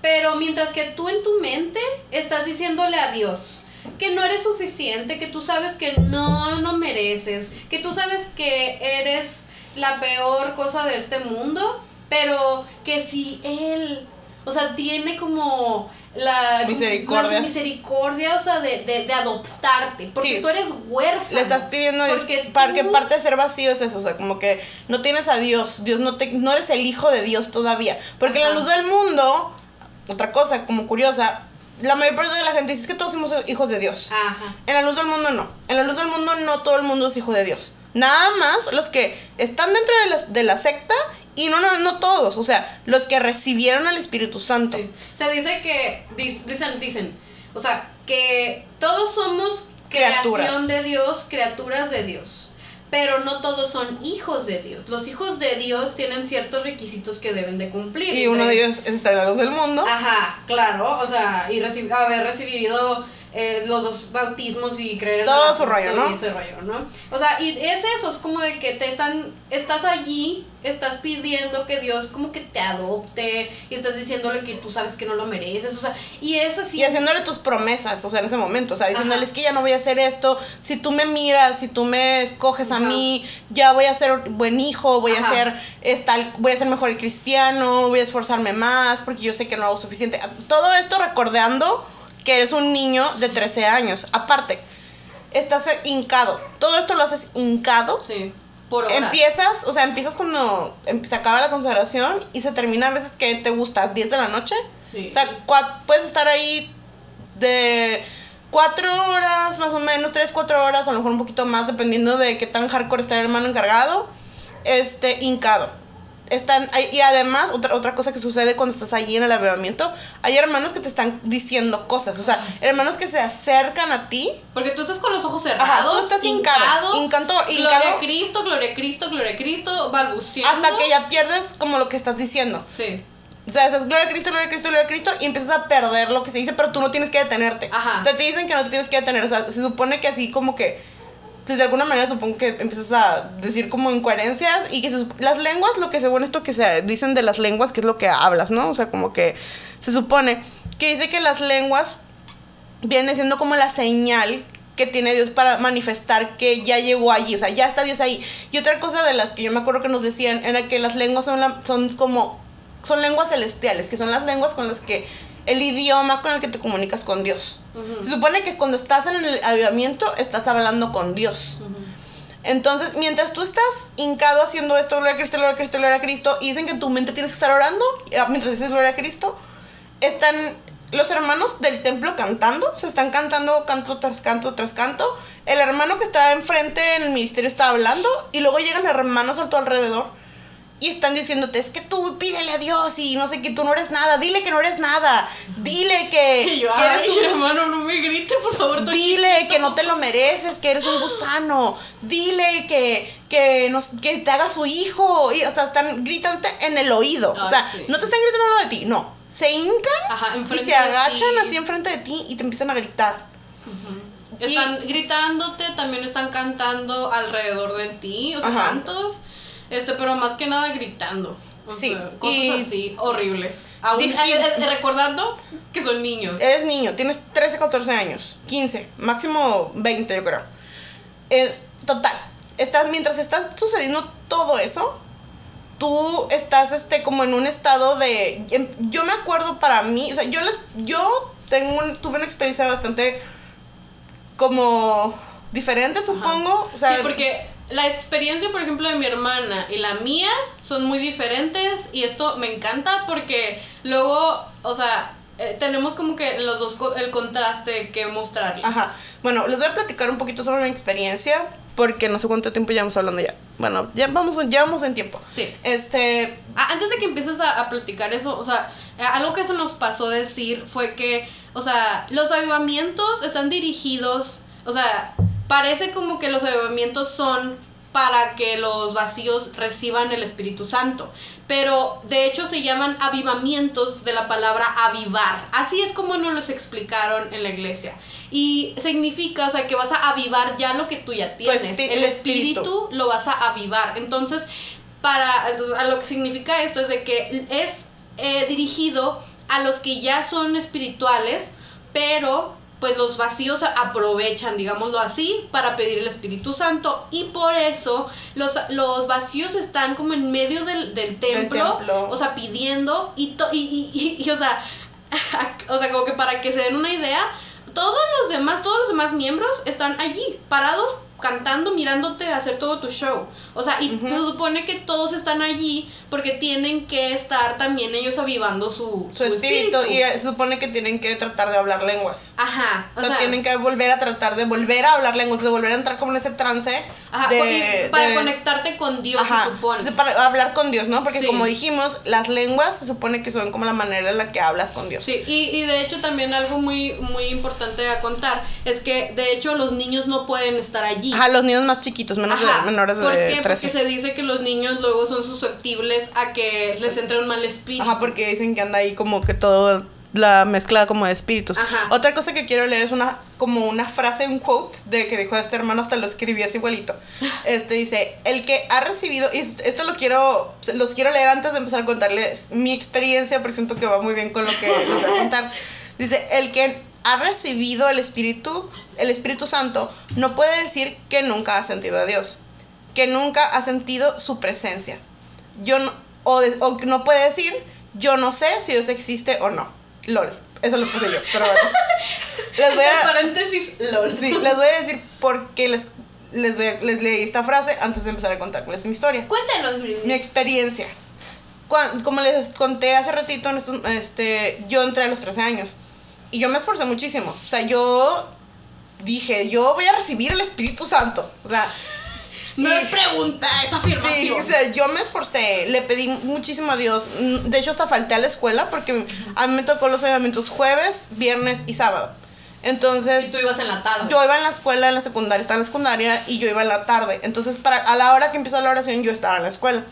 Pero mientras que tú en tu mente estás diciéndole a Dios que no eres suficiente, que tú sabes que no, no mereces, que tú sabes que eres la peor cosa de este mundo, pero que si Él, o sea, tiene como la misericordia, misericordia o sea, de, de, adoptarte, porque tú eres huérfano. Le estás pidiendo porque para que parte de ser vacío es eso, o sea, como que no tienes a Dios, Dios no te no eres el hijo de Dios todavía, porque la luz del mundo, otra cosa como curiosa, la mayor parte de la gente dice que todos somos hijos de Dios. Ajá. En la luz del mundo no. En la luz del mundo no todo el mundo es hijo de Dios. Nada más los que están dentro de la, de la secta y no, no, no todos. O sea, los que recibieron al Espíritu Santo. Sí. O sea, dice que, dicen, dicen, o sea, que todos somos Criaturas. creación de Dios, criaturas de Dios. Pero no todos son hijos de Dios. Los hijos de Dios tienen ciertos requisitos que deben de cumplir. Y uno de ellos es estar en la luz del mundo. Ajá, claro, o sea, y reci- haber recibido eh, los dos bautismos y creer en Todo su rollo, ¿no? ese rollo, ¿no? O sea, y es eso, es como de que te están, estás allí, estás pidiendo que Dios como que te adopte y estás diciéndole que tú sabes que no lo mereces, o sea, y es así. Y haciéndole tus promesas, o sea, en ese momento, o sea, diciéndoles Ajá. que ya no voy a hacer esto, si tú me miras, si tú me escoges a mí, ya voy a ser buen hijo, voy Ajá. a ser voy a ser mejor cristiano, voy a esforzarme más, porque yo sé que no hago suficiente. Todo esto recordando que eres un niño de 13 años. Aparte, estás hincado. Todo esto lo haces hincado. Sí, por horas. Empiezas, o sea, empiezas cuando em- se acaba la consagración y se termina a veces que te gusta 10 de la noche. Sí. O sea, puedes estar ahí de 4 horas, más o menos, 3, 4 horas, a lo mejor un poquito más, dependiendo de qué tan hardcore está el hermano encargado, este, hincado. Están, y además, otra, otra cosa que sucede cuando estás allí en el avivamiento, hay hermanos que te están diciendo cosas, o sea, hermanos que se acercan a ti Porque tú estás con los ojos cerrados. Ajá, tú estás hincado, hincado, Gloria a Cristo, gloria a Cristo, gloria a Cristo, balbuceando. hasta que ya pierdes como lo que estás diciendo. Sí. O sea, estás gloria a Cristo, gloria a Cristo, gloria a Cristo y empiezas a perder lo que se dice, pero tú no tienes que detenerte. Ajá. O sea, te dicen que no te tienes que detener. O sea, se supone que así como que. Pues, de alguna manera supongo que empiezas a decir como incoherencias y que las lenguas, lo que según esto que se dicen de las lenguas, que es lo que hablas, ¿no? O sea, como que se supone que dice que las lenguas viene siendo como la señal que tiene Dios para manifestar que ya llegó allí, o sea, ya está Dios ahí. Y otra cosa de las que yo me acuerdo que nos decían era que las lenguas son, la- son como, son lenguas celestiales, que son las lenguas con las que, el idioma con el que te comunicas con Dios. Se supone que cuando estás en el avivamiento estás hablando con Dios. Entonces, mientras tú estás hincado haciendo esto, gloria a Cristo, gloria a Cristo, gloria a Cristo, y dicen que en tu mente tienes que estar orando, ah, mientras dices gloria a Cristo, están los hermanos del templo cantando, se están cantando canto tras canto tras canto. El hermano que está enfrente en el ministerio está hablando, y luego llegan hermanos a tu alrededor. Y están diciéndote, es que tú pídele a Dios y no sé qué, tú no eres nada, dile que no eres nada, dile que, *laughs* Y yo, que eres ay, un *laughs* hermano, no me grite, por favor. Dile que no te lo mereces, que eres un gusano. Dile que, que, nos, que te haga su hijo. Y hasta están gritando en el oído. o Ay, sea, sí. no te están gritando lo de ti, no. Se hincan Ajá, y se agachan así enfrente de ti y te empiezan a gritar. Están gritándote, también están cantando alrededor de ti, o sea, Ajá. cantos, este, pero más que nada gritando. O Sí, sea, cosas y- así, horribles. Aún, Dif- eh, eh, recordando que son niños. Eres niño, tienes 13, 14 años, 15, máximo 20 yo creo. Es total. Estás, mientras estás sucediendo todo eso, tú estás este como en un estado de em, yo me acuerdo para mí, o sea, yo les yo tengo un- tuve una experiencia bastante como diferente, supongo, o sea, sí, porque la experiencia, por ejemplo, de mi hermana y la mía son muy diferentes y esto me encanta porque luego, o sea, eh, tenemos como que los dos co- el contraste que mostrarles. Ajá. Bueno, les voy a platicar un poquito sobre mi experiencia porque no sé cuánto tiempo llevamos hablando ya. Bueno, ya vamos llevamos buen tiempo. Sí. Este, Ah, antes de que empieces a, a platicar eso, o sea, eh, algo que se nos pasó decir fue que, o sea, los avivamientos están dirigidos, o sea, parece como que los avivamientos son para que los vacíos reciban el Espíritu Santo, pero de hecho se llaman avivamientos de la palabra avivar. Así es como nos los explicaron en la iglesia. Y significa, o sea, que vas a avivar ya lo que tú ya tienes. el el espíritu. espíritu lo vas a avivar. Entonces, para a lo que significa esto es de que es eh, dirigido a los que ya son espirituales, pero pues los vacíos aprovechan, digámoslo así, para pedir el Espíritu Santo y por eso los, los vacíos están como en medio del, del templo, templo. o sea, pidiendo y, to- y, y- y- y, o sea, *laughs* o sea, como que para que se den una idea, todos los demás, todos los demás miembros están allí, parados cantando, mirándote hacer todo tu show. O sea, y se supone que todos están allí porque tienen que estar también ellos avivando su, su, espíritu, y se supone que tienen que tratar de hablar lenguas. Ajá. O, sea, tienen que volver a tratar de volver a hablar lenguas, de volver a entrar como en ese trance. Ajá, de, para conectarte con Dios, se supone. para hablar con Dios, ¿no? Porque como dijimos, las lenguas se supone que son como la manera en la que hablas con Dios. Sí, y, y de hecho también algo muy, muy importante a contar es que de hecho los niños no pueden estar allí. Ajá, los niños más chiquitos, menos de, menores de ¿Por qué? Porque se dice que los niños luego son susceptibles a que les entre un mal espíritu. Ajá, porque dicen que anda ahí como que todo la mezcla como de espíritus. Ajá. Otra cosa que quiero leer es una como una frase, un quote de que dijo este hermano, hasta lo escribí así igualito. *laughs* Este dice, el que ha recibido, y esto lo quiero, los quiero leer antes de empezar a contarles mi experiencia, porque siento que va muy bien con lo que les voy a contar. *laughs* Dice, el que ha recibido el Espíritu, el Espíritu Santo, no puede decir que nunca ha sentido a Dios, que nunca ha sentido su presencia. Yo no, o, no puede decir, yo no sé si Dios existe o no. LOL. Eso lo puse yo, pero bueno. *laughs* Les voy a. paréntesis, LOL. Sí, les voy a decir por qué les, les, voy les leí esta frase antes de empezar a contarles mi historia. Cuéntanos, mi, mi experiencia. como les conté hace ratito, este, yo entré a los 13 años. Y yo me esforcé muchísimo. O sea, yo dije, yo voy a recibir el Espíritu Santo. O sea... No es pregunta, es afirmación. Sí, o sea, yo me esforcé, le pedí muchísimo a Dios. De hecho, hasta falté a la escuela porque a mí me tocó los avivamientos jueves, viernes y sábado. Entonces. Y tú ibas en la tarde. Yo iba en la escuela, en la secundaria, estaba en la secundaria y yo iba en la tarde. Entonces, para, a la hora que empieza la oración, yo estaba en la escuela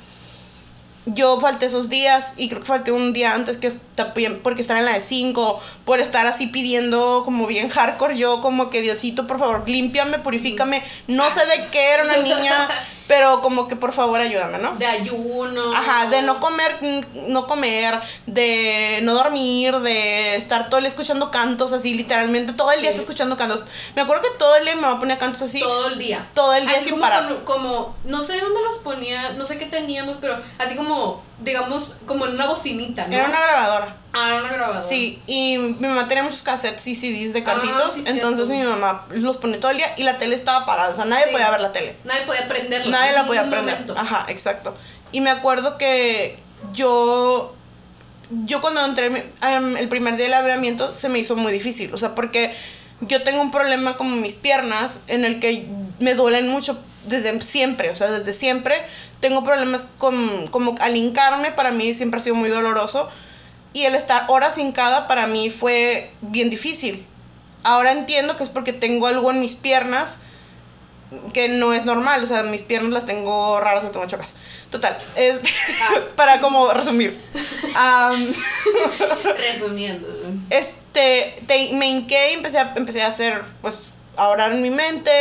yo falté esos días y creo que falté un día antes que también porque estaba en la de 5, por estar así pidiendo como bien hardcore yo como que Diosito, por favor, límpiame, purifícame. No sé de qué era una niña *laughs* pero como que por favor ayúdame, ¿no? De ayuno. Ajá, de no comer, no comer, de no dormir, de estar todo el día escuchando cantos así, literalmente, todo el día está escuchando cantos. Me acuerdo que todo el día me va a poner cantos así. Todo el día. Todo el día así sin parar. como, no sé dónde los ponía, no sé qué teníamos, pero así como, digamos, como en una bocinita, ¿no? Era una grabadora. Ah, una grabadora. Sí, y mi mamá tenía muchos cassettes y CDs de cantitos. Ah, entonces mi mamá los ponía todo el día y la tele estaba apagada. O sea, nadie podía ver la tele. Nadie podía prenderla. Nadie la podía prender. Ajá, exacto. Y me acuerdo que yo. Yo cuando entré em, el primer día del avivamiento se me hizo muy difícil. O sea, porque yo tengo un problema con mis piernas en el que me duelen mucho desde siempre. O sea, desde siempre tengo problemas con. Como al hincarme, para mí siempre ha sido muy doloroso y el estar horas hincada para mí fue bien difícil. Ahora entiendo que es porque tengo algo en mis piernas que no es normal. O sea, mis piernas las tengo raras, las tengo chocas. Total. Este, *laughs* ah. para como resumir. *laughs* Resumiendo. Este, me hinqué y empecé a, empecé a hacer, pues, a orar en mi mente.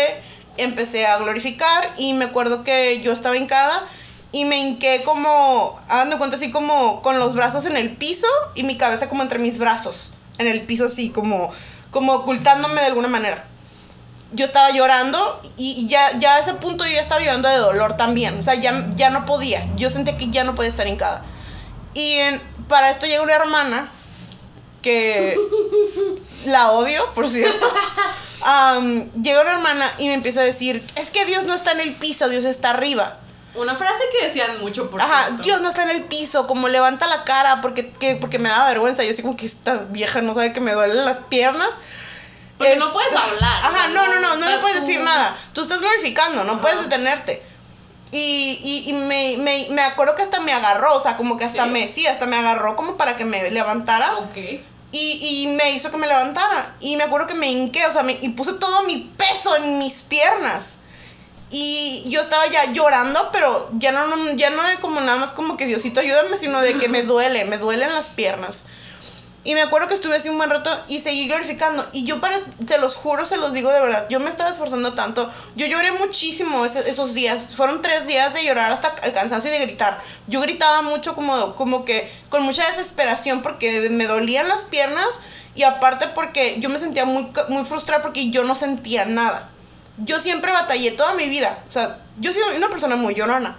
Empecé a glorificar y me acuerdo que yo estaba hincada y me hinqué como, dando cuenta así como con los brazos en el piso y mi cabeza como entre mis brazos, en el piso así como, como ocultándome de alguna manera. Yo estaba llorando y ya, ya a ese punto yo ya estaba llorando de dolor también, o sea, ya, ya no podía, yo sentía que ya no podía estar hincada. Y para esto llega una hermana que la odio, por cierto. *laughs* llega una hermana y me empieza a decir, es que Dios no está en el piso, Dios está arriba. Una frase que decían mucho, por Ajá, Dios no está en el piso, como levanta la cara porque, porque me da vergüenza. Yo así como que esta vieja no sabe que me duelen las piernas. Porque no puedes hablar. Ajá, no, no, no, no, le puedes decir nada. Tú estás glorificando, no puedes detenerte. Y, y, y me, me, me, acuerdo que hasta me agarró, o sea, como que hasta me, sí, hasta me agarró como para que me levantara. Ok. Y, y me hizo que me levantara. Y me acuerdo que me hinqué, o sea, me, y puse todo mi peso en mis piernas. Y yo estaba ya llorando, pero ya no, ya no como nada más como que Diosito ayúdame, sino de que me *laughs* duele, me duelen las piernas. Y me acuerdo que estuve así un buen rato y seguí glorificando. Y yo para, se los juro, se los digo de verdad, yo me estaba esforzando tanto. Yo lloré muchísimo esos días. Fueron tres días de llorar hasta el cansancio y de gritar. Yo gritaba mucho como, como que con mucha desesperación porque me dolían las piernas y aparte porque yo me sentía muy, muy frustrada porque yo no sentía nada yo siempre batallé toda mi vida. O sea, yo soy una persona muy llorona.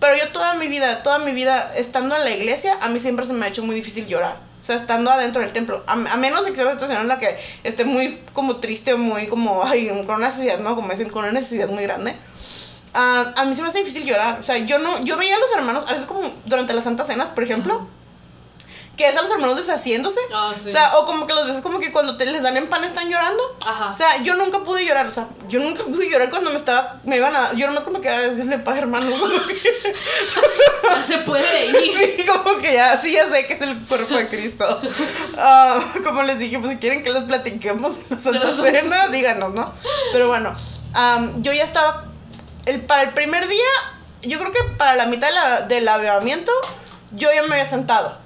Pero yo toda mi vida, toda mi vida estando en la iglesia, a mí siempre se me ha hecho muy difícil llorar. O sea, estando adentro del templo. A, a menos que sea una situación en la que esté muy como triste o muy como, ay, con una necesidad, ¿no? Como dicen, con una necesidad muy grande. Ah, a mí se me hace difícil llorar. O sea, yo no, yo veía a los hermanos, a veces como durante las santas cenas, por ejemplo, que es a los hermanos deshaciéndose. Ah, sí. O sea, o como que los ves como que cuando te les dan en pan están llorando. Ajá. O sea, yo nunca pude llorar, o sea, yo nunca pude llorar cuando me estaba, me iban a, yo nomás como que a decirle paz hermano, como *laughs* que, Ya se puede ir. sí, como que ya, sí, ya sé que es el cuerpo de Cristo. Ah, como les dije, pues si quieren que les platiquemos en la Santa Cena, díganos, ¿no? Pero bueno, am, yo ya estaba, el, para el primer día, yo creo que para la mitad de la- del avivamiento, yo ya me había sentado.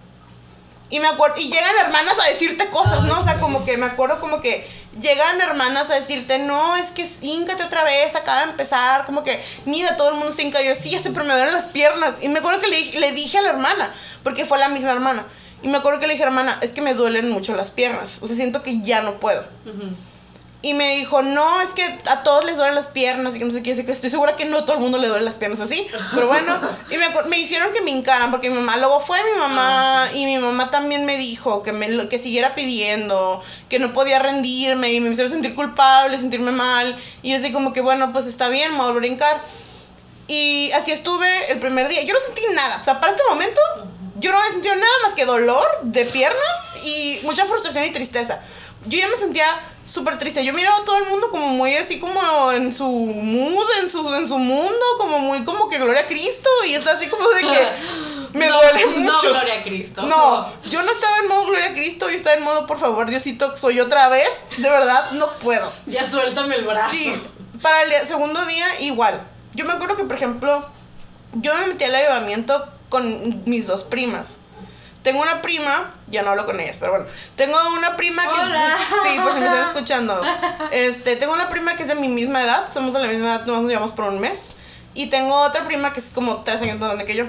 Y me acuerdo, y llegan hermanas a decirte cosas, ¿no? O sea, como que me acuerdo como que llegan hermanas a decirte, no, es que híncate otra vez, acaba de empezar, como que, mira, todo el mundo está hincado. Yo, sí, ya pero me duelen las piernas. Y me acuerdo que le, dije- le dije a la hermana, porque fue la misma hermana. Y me acuerdo que le dije, hermana, es que me duelen mucho las piernas. O sea, siento que ya no puedo. Y me dijo, no, es que a todos les duelen las piernas y que no sé qué, que estoy segura que no a todo el mundo le duelen las piernas así. Pero bueno, y me, hicieron que me hincaran porque mi mamá luego fue mi mamá y mi mamá también me dijo que, me, que siguiera pidiendo, que no podía rendirme y me hicieron sentir culpable, sentirme mal. Y yo así como que, bueno, pues está bien, me voy a volver a hincar. Y así estuve el primer día. Yo no sentí nada. O sea, para este momento, yo no había sentido nada más que dolor de piernas y mucha frustración y tristeza. Yo ya me sentía súper triste. Yo miraba a todo el mundo como muy así como en su mood, en su, en su mundo, como muy como que gloria a Cristo. Y estaba así como de que *laughs* me No, duele no, mucho. gloria a Cristo. No, yo no estaba en modo gloria a Cristo, yo estaba en modo, por favor, Diosito, soy otra vez. De verdad, no puedo. Ya suéltame el brazo. Sí, para el segundo día igual. Yo me acuerdo que, por ejemplo, yo me metí al avivamiento con mis dos primas. Tengo una prima, ya no hablo con ellas, pero bueno, tengo una prima que Hola. sí, porque me están *laughs* escuchando. Este, tengo una prima que es de mi misma edad, somos de la misma edad, nomás nos llevamos por un mes. Y tengo otra prima que es como tres años más grande que yo.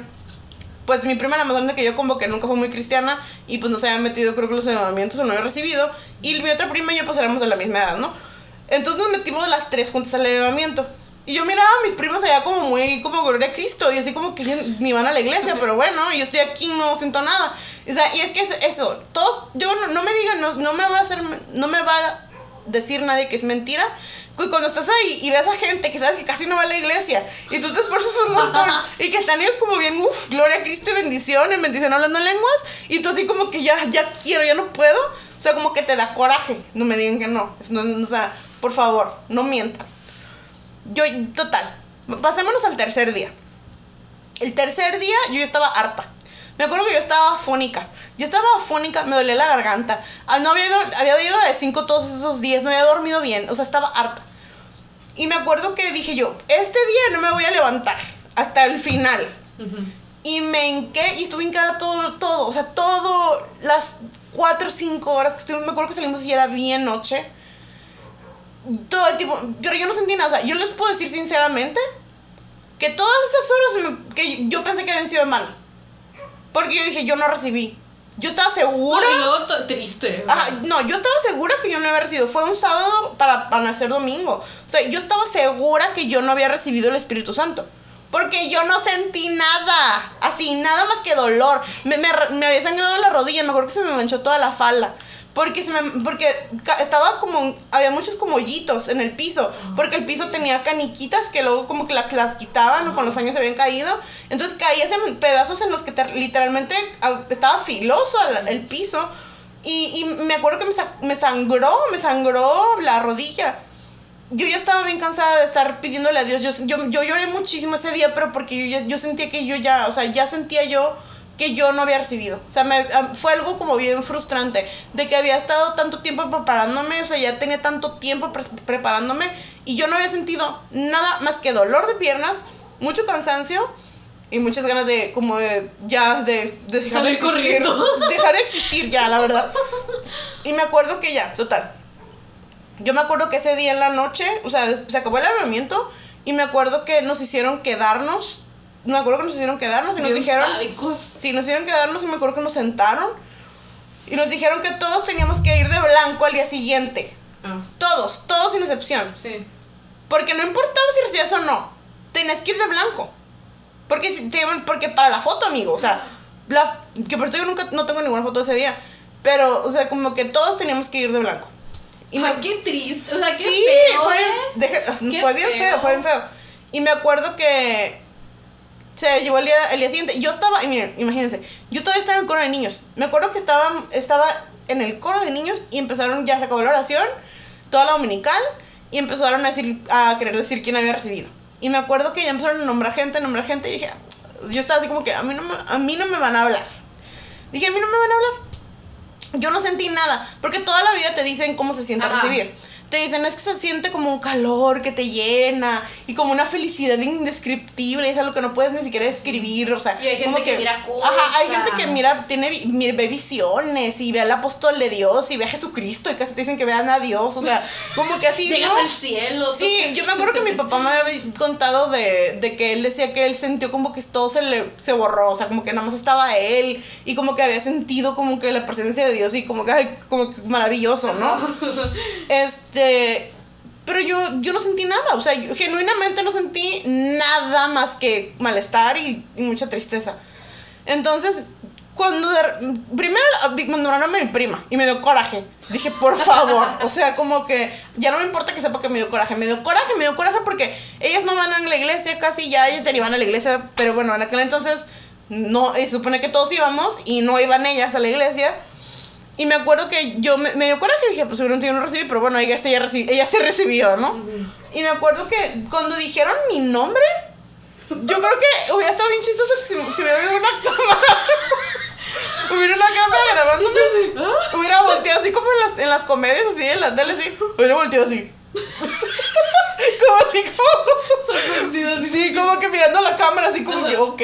Pues mi prima la más grande que yo como que nunca fue muy cristiana y pues no se había metido creo que los avivamientos o no había recibido. Y mi otra prima y yo pues éramos de la misma edad, ¿no? Entonces nos metimos las tres juntas al avivamiento. Y yo miraba a mis primas allá como muy, como gloria a Cristo, y así como que ni van a la iglesia, pero bueno, yo estoy aquí, no siento nada. O sea, y es que es eso, todos, yo no, no me digan, no, no me va a hacer, no me va a decir nadie que es mentira. Cuando estás ahí y ves a gente que sabes que casi no va a la iglesia y tú te esfuerzas un montón y que están ellos como bien, uff, gloria a Cristo y bendición, en bendición hablando en lenguas y tú así como que ya, ya quiero, ya no puedo. O sea, como que te da coraje. No me digan que no. Es- no- no, o sea, por favor, no mientan. Yo, total, pasémonos al tercer día. El tercer día yo estaba harta. Me acuerdo que yo estaba afónica. Yo estaba afónica, me dolía la garganta. Ah, no había ido, había ido a las 5 todos esos días, no había dormido bien, o sea, estaba harta. Y me acuerdo que dije yo, este día no me voy a levantar hasta el final. Y me hinqué y estuve hincada todo, todo, o sea, todo las 4 o 5 horas que estuvimos. Me acuerdo que salimos y era bien noche. Todo el tiempo, pero yo no sentí nada. O sea, yo les puedo decir sinceramente que todas esas horas me- que yo pensé que habían sido en vano. Porque yo dije, yo no recibí. Yo estaba segura. No, y luego triste. Ajá, no, yo estaba segura que yo no había recibido. Fue un sábado para, para nacer domingo. O sea, yo estaba segura que yo no había recibido el Espíritu Santo. Porque yo no sentí nada. Así, nada más que dolor. Me, me, me había sangrado la rodilla. Me acuerdo que se me manchó toda la falda. Porque, se me, porque estaba como. Había muchos como hoyitos en el piso. Porque el piso tenía caniquitas que luego como que la- las quitaban o con los años se habían caído. Entonces caías en pedazos en los que te- literalmente ah, estaba filoso el, piso. Y, y me acuerdo que me, sa- me sangró, me sangró la rodilla. Yo ya estaba bien cansada de estar pidiéndole a Dios. Yo, yo, yo lloré muchísimo ese día, pero porque yo, yo sentía que yo ya, o sea, ya sentía yo que yo no había recibido. O sea, me, ah, fue algo como bien frustrante, de que había estado tanto tiempo preparándome, o sea, ya tenía tanto tiempo pre- preparándome y yo no había sentido nada más que dolor de piernas, mucho cansancio y muchas ganas de, como de, ya, de, de dejar de existir. corriendo. *laughs* Dejar de existir ya, la verdad. Y me acuerdo que ya, total. Yo me acuerdo que ese día en la noche, o sea, se acabó el avivamiento y me acuerdo que nos hicieron quedarnos. Me acuerdo que nos hicieron quedarnos y nos Bien dijeron. sádicos. Sí, nos hicieron quedarnos y me acuerdo que nos sentaron. Y nos dijeron que todos teníamos que ir de blanco al día siguiente. Ah, Todos, todos sin excepción. sí. Porque no importaba si recibías o no. Tenías que ir de blanco. Porque, si te, porque para la foto, amigo. O sea, la, que por eso yo nunca no tengo ninguna foto de ese día. Pero, o sea, como que todos teníamos que ir de blanco. Y me... qué triste, o sea, qué sí, feo, fue, ¿eh? deje- Qué fue bien feo. feo, fue bien feo. Y me acuerdo que se llevó el día, el día siguiente. Yo estaba, y miren, imagínense, yo todavía estaba en el coro de niños. Me acuerdo que estaba, estaba en el coro de niños y empezaron, ya se acabó la oración, toda la dominical, y empezaron a decir, a querer decir quién había recibido. Y me acuerdo que ya empezaron a nombrar gente, a nombrar gente, y dije, yo estaba así como que a mí no me, a mí no me van a hablar. Dije, a mí no me van a hablar. Yo no sentí nada, porque toda la vida te dicen cómo se siente Ajá. recibir. Te dicen, es que se siente como un calor que te llena y como una felicidad indescriptible, y es algo que no puedes ni siquiera describir, o sea, Y hay gente como que mira Ajá, hay gente que cosas. mira, tiene, ve visiones y ve al apóstol de Dios y ve a Jesucristo y casi te dicen que vean a Dios, o sea, *laughs* como que así, Llegas ¿no? al cielo. Sí, tú- yo me acuerdo que mi papá me había contado de, de que él decía que él sintió como que todo se le se borró, o sea, como que nada más estaba él y como que había sentido como que la presencia de Dios y como que, ay, como que maravilloso, ¿no? Este, pero yo, yo no sentí nada, o sea, yo genuinamente no sentí nada más que malestar y, y mucha tristeza. Entonces, cuando de- primero me nombraron a mi prima y me dio coraje. Dije, por *laughs* favor, o sea, como que ya no me importa que sepa que me dio coraje. Me dio coraje, me dio coraje porque ellas no van a la iglesia casi, ya ellas ya ni van a la iglesia, pero bueno, en aquel entonces no, se supone que todos íbamos y no iban ellas a la iglesia. Y me acuerdo que yo me, me dio coraje y dije, pues seguramente yo no recibí, pero bueno, ella, ella, ella se recibió, ¿no? Y me acuerdo que cuando dijeron mi nombre, yo creo que hubiera estado bien chistoso que si, si hubiera habido una *laughs* cámara. hubiera una cámara grabándome. Hubiera volteado así como en las, en las comedias, así en la tele, así. Hubiera volteado así. Como así, como. Sorprendido, así, Sí, como que mirando la cámara, así como que, ok.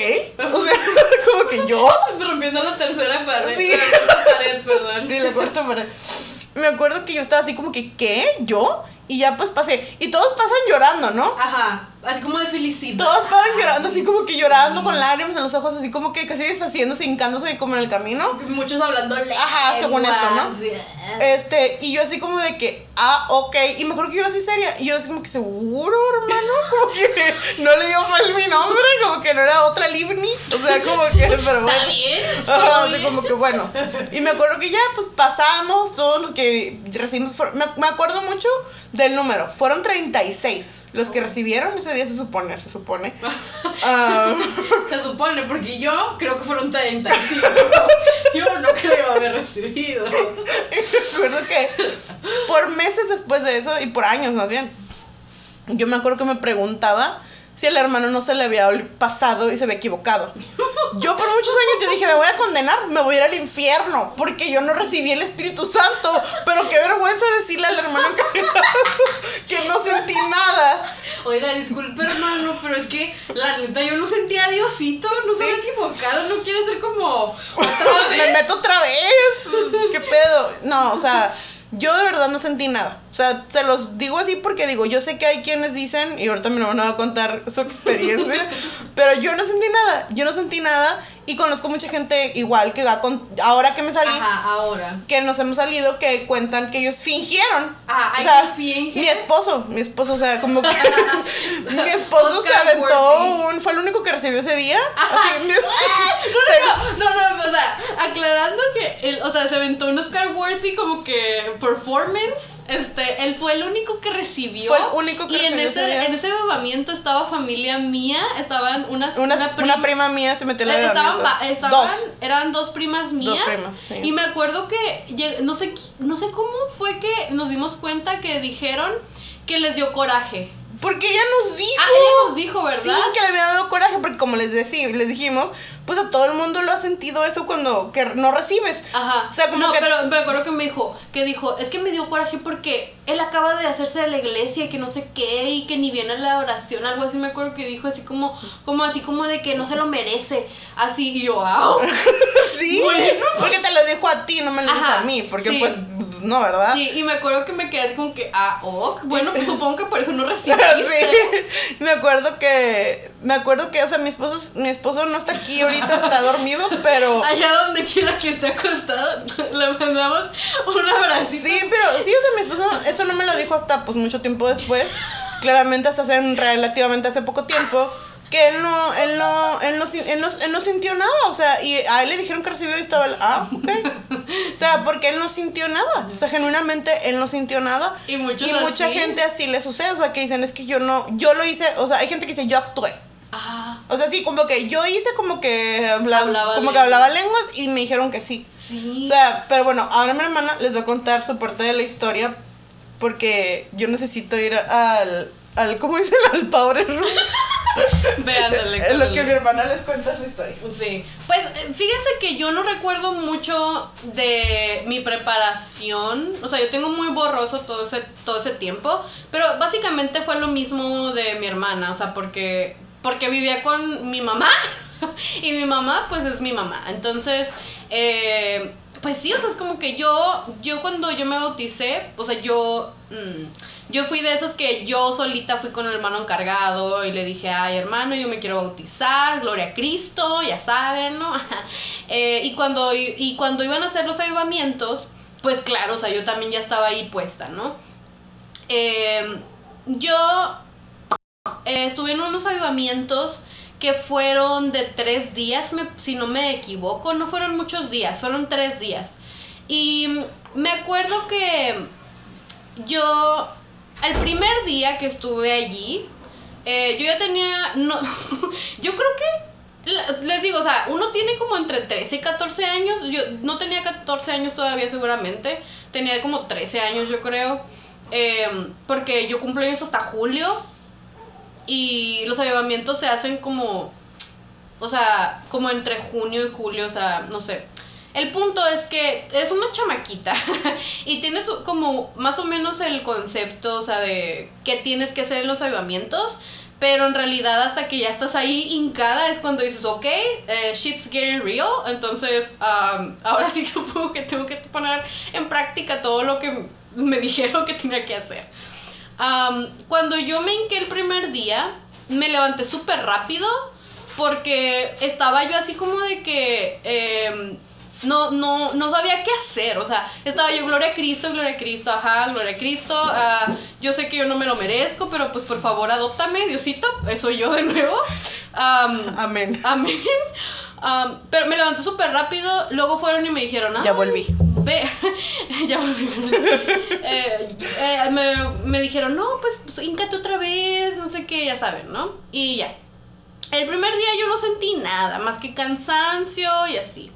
O sea, *laughs* como que yo. Rompiendo la tercera pared. Sí. La pared, perdón. Sí, la cuarta pared. Me acuerdo que yo estaba así como que, ¿qué? ¿Yo? Y ya pues pasé. Y todos pasan llorando, ¿no? Ajá, así como de felicidad. Todos paran llorando, así como que llorando con lágrimas en los ojos, así como que casi deshaciéndose, hincándose como en el camino. Muchos hablando lenguas. Ajá, según esto, ¿no? Sí. Este, y yo así como de que, ah, ok. Y me acuerdo que yo así seria. Y yo así como que, seguro, hermano. *laughs* Como que no le dio mal mi nombre, como que no era otra Livni. O sea, como que, pero bueno. Está bien. Ajá, así como que bueno. Y me acuerdo que ya, pues pasamos, todos los que recibimos. fueron- me, me acuerdo mucho del número. Fueron 36 los que recibieron ese día, se supone, se supone. *laughs* Ah, Se supone, porque yo creo que fueron 35. *laughs* yo no creo haber recibido. y me acuerdo que por meses después de eso, y por años más bien, yo me acuerdo que me preguntaba si el hermano no se le había pasado y se había equivocado. Yo por muchos años yo dije, me voy a condenar, me voy a ir al infierno, porque yo no recibí el Espíritu Santo, pero qué vergüenza decirle al hermano que *laughs* no sentí nada. Oiga, disculpe, hermano, pero es que la neta yo no sentía a Diosito, no se había equivocado, no quiere ser como *laughs* otra Me vez. meto otra vez. ¿Qué pedo? No, o sea, yo de verdad no sentí nada. O sea, se los digo así porque digo, yo sé que hay quienes dicen, y ahorita mi hermano va a contar su experiencia, *laughs* pero yo no sentí nada. Yo no sentí nada y conozco mucha gente igual que va con. Ahora que me salí. Ajá, ahora. Que nos hemos salido, que cuentan que ellos fingieron. Ah, o sea, finge. mi esposo, mi esposo, o sea, como que *laughs* mi esposo se aventó un, fue el único que recibió ese día. *laughs* Así, mi- No, no, no, o sea, aclarando que él, o sea, se aventó un Oscar Worthy como que performance, este, él fue el único que recibió. Fue el único que y en recibió ese, ese día. en ese bebamiento estaba familia mía, estaban unas, una, una una, prim- prima mía se metió en el Estaban, estaban- Dos. eran dos primas mías. primas, sí. Y me acuerdo que no sé, no sé cómo fue que nos dimos cuenta que dijeron que les dio coraje. Porque ella nos dijo. Ah, ella nos dijo, ¿verdad? Sí, que le había dado coraje, porque como les, decí- les dijimos, pues a todo el mundo lo ha sentido eso cuando que no recibes. Ajá. O sea, como no, que. pero me acuerdo que me dijo, que dijo, es que me dio coraje porque él acaba de hacerse de la iglesia y que no sé qué y que ni viene a la oración, algo así me acuerdo que dijo así como, como así como de que no se lo merece. Así, y yo, wow. *laughs* sí, *laughs* porque te lo dijo a ti, no me lo dijo Ajá, a mí, porque sí. pues, pues, no, ¿verdad? Sí, y me acuerdo que me quedé así como que, ah, ok, bueno, pues *laughs* supongo que por eso no recibiste. Sí, *laughs* me acuerdo que, me acuerdo que, o sea, mi esposo, mi esposo no está aquí ahorita, está dormido, pero, *laughs* Allá donde quiera que esté acostado, *laughs* le mandamos un abracito. sí, pero, sí, o sea, mi esposo, eso no me lo dijo hasta, pues, mucho tiempo después, claramente hasta hace, relativamente hace poco tiempo, que él no, él no, él no, él no, él no sintió nada, o sea, y a él le dijeron que recibió y estaba el, ah, ok. O sea, porque él no sintió nada, o sea, genuinamente él no sintió nada. Y mucha así. gente así le sucede, o sea, que dicen, es que yo no, yo lo hice, o sea, hay gente que dice, yo actué. Ah, O sea, sí, como que yo hice como que habla- Hablaba como que hablaba lenguas y me dijeron que sí. sí. O sea, pero bueno, ahora mi hermana les va a contar su parte de la historia porque yo necesito ir al, al ¿cómo dicen? Al Power Room. En lo que mi hermana les cuenta su historia. Sí, pues fíjense que yo no recuerdo mucho de mi preparación, o sea, yo tengo muy borroso todo ese, todo ese tiempo, pero básicamente fue lo mismo de mi hermana, o sea, porque, porque vivía con mi mamá *laughs* y mi mamá pues es mi mamá, entonces, eh, pues sí, o sea, es como que yo, yo cuando yo me bauticé, o sea, yo... mm, yo fui de esas que yo solita fui con el hermano encargado y le dije, ay hermano, yo me quiero bautizar, gloria a Cristo, ya saben, ¿no? *laughs* Eh, y, cuando, y cuando iban a hacer los avivamientos, pues claro, o sea, yo también ya estaba ahí puesta, ¿no? Eh, yo estuve en unos avivamientos que fueron de tres días, me- si no me equivoco, no fueron muchos días, fueron tres días. Y me acuerdo que yo, el primer día que estuve allí, eh, yo ya tenía, no, *laughs* yo creo que, les digo, o sea, uno tiene como entre 13 y 14 años, yo no tenía 14 años todavía seguramente, tenía como 13 años yo creo, eh, porque yo cumplo años hasta julio y los avivamientos se hacen como, o sea, como entre junio y julio, o sea, no sé. El punto es que es una chamaquita *laughs* y tienes como más o menos el concepto, o sea, de qué tienes que hacer en los avivamientos, pero en realidad hasta que ya estás ahí hincada es cuando dices, ok, eh, shit's getting real, entonces um, ahora sí *laughs* supongo que tengo que poner en práctica todo lo que me dijeron que tenía que hacer. Am, cuando yo me hinqué el primer día, me levanté súper rápido porque estaba yo así como de que em, no, no, no sabía qué hacer. O sea, estaba yo, gloria a Cristo, gloria a Cristo, ajá, gloria a Cristo. ah, yo sé que yo no me lo merezco, pero pues por favor adóptame, Diosito. Eso yo de nuevo. Am, Amén. Amén. Am, pero me levanté súper rápido. Luego fueron y me dijeron, Ya "Ay, volví". Ve, *laughs* ya volví. *laughs* Eh, eh, me, me dijeron, no, pues, pues otra vez, no sé qué, ya saben, ¿no? Y ya. El primer día yo no sentí nada, más que cansancio y así.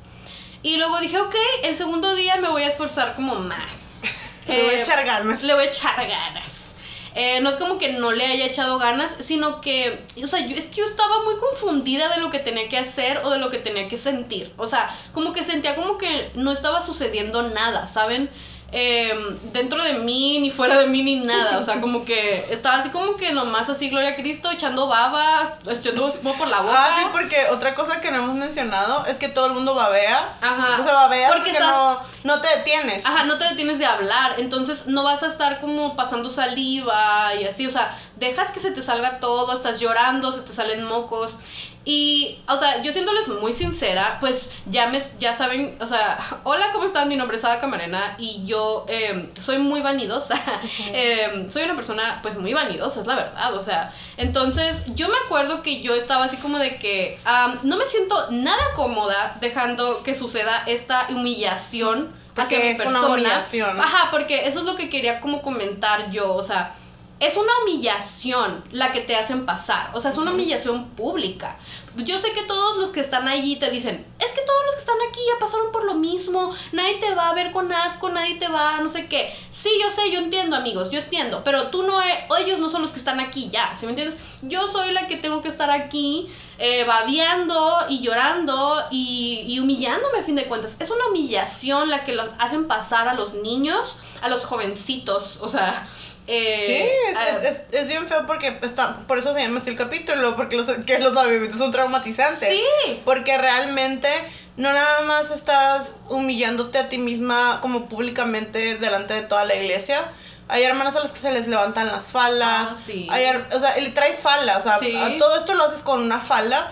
Y luego dije, ok, el segundo día me voy a esforzar como más. *laughs* Le voy a Eh, echar ganas. le voy a echar ganas. Eh, no es como que no le haya echado ganas, sino que, o sea, yo, es que yo estaba muy confundida de lo que tenía que hacer o de lo que tenía que sentir. O sea, como que sentía como que no estaba sucediendo nada, ¿saben? Eh, dentro de mí, ni fuera de mí, ni nada. O sea, *laughs* como que estaba así como que nomás así, gloria a Cristo, echando babas, echando humo por la boca. Ah, sí, porque otra cosa que no hemos mencionado es que todo el mundo babea. Ajá. O sea, babeas Porque porque, estás- no, no te detienes. Ajá, no te detienes de hablar, entonces no vas a estar como pasando saliva y así, o sea, dejas que se te salga todo, estás llorando, se te salen mocos. Y, o sea, yo siéndoles muy sincera, pues ya me, ya saben, o sea, *laughs* hola, ¿cómo están? Mi nombre es Ada Camarena y yo eh, soy muy vanidosa. *laughs* Eh, soy una persona, pues, muy vanidosa, es la verdad, o sea. Entonces, yo me acuerdo que yo estaba así como de que no me siento nada cómoda dejando que suceda esta humillación Porque hacia mi es una persona. humillación. Ajá, porque eso es lo que quería como comentar yo, o sea, es una humillación la que te hacen pasar, o sea, es una humillación pública. Yo sé que todos los que están allí te dicen, es que todos los que están aquí ya pasaron por lo mismo, nadie te va a ver con asco, nadie te va, no sé qué. Sí, yo sé, yo entiendo, amigos, yo entiendo, pero tú no, e- ellos no son los que están aquí ya, ¿sí me entiendes? Yo soy la que tengo que estar aquí eh, babeando y llorando y, y humillándome a fin de cuentas. Es una humillación la que los hacen pasar a los niños, a los jovencitos, o sea... Sí, eh, es, a- es, es, es bien feo porque está, por eso se llama así el capítulo, porque los, que los avivamientos son traumatizantes. Sí. Porque realmente no nada más estás humillándote a ti misma como públicamente delante de toda la iglesia. Hay hermanas a las que se les levantan las faldas. Ah, sí. Hay o sea, le traes falda. O sea, Sí. a- todo esto lo haces con una falda.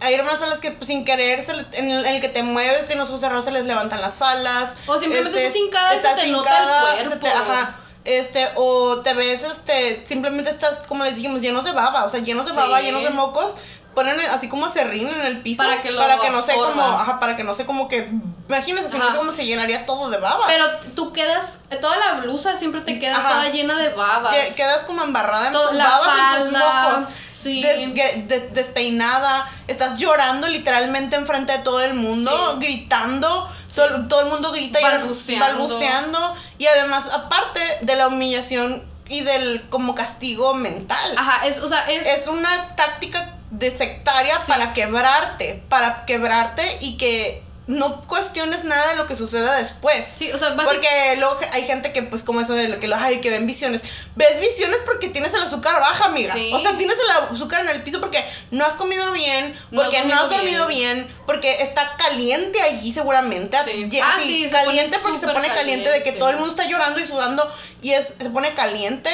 Hay hermanas a las que pues, sin querer, se le- en, el, en el que te mueves, tienes ojos cerrados, se les levantan las faldas. O simplemente estás hincada se te nota el cuerpo. te- ajá. Este, o te ves, este, simplemente estás, como les dijimos, llenos de baba, o sea, llenos de Sí. baba, llenos de mocos, ponen así como serrín en el piso. Para que lo Para que no sé como, ajá, para que no sé como que, imagínense, si no sé cómo se llenaría todo de baba. Pero tú quedas, toda la blusa siempre te queda Ajá. toda llena de babas. Que- quedas como embarrada en tus babas, en tus falda, mocos. sí. des- de- despeinada. Estás llorando literalmente enfrente de todo el mundo. Sí. Gritando. Todo, todo el mundo grita y Balbuceando. balbuceando. Y además, aparte de la humillación y del como castigo mental. Ajá, es, o sea, es, Es una táctica de sectaria Sí. para quebrarte. Para quebrarte y que no cuestiones nada de lo que suceda después. Sí, o sea, Porque luego hay gente que, pues, como eso de lo que lo ay, que ven visiones. Ves visiones porque tienes el azúcar baja, amiga. Sí. O sea, tienes el azúcar en el piso porque no has comido bien, porque no, has dormido bien. porque está caliente allí seguramente. Sí. Ah, sí, caliente porque se pone caliente. de que todo el mundo está llorando y sudando y es, se pone caliente.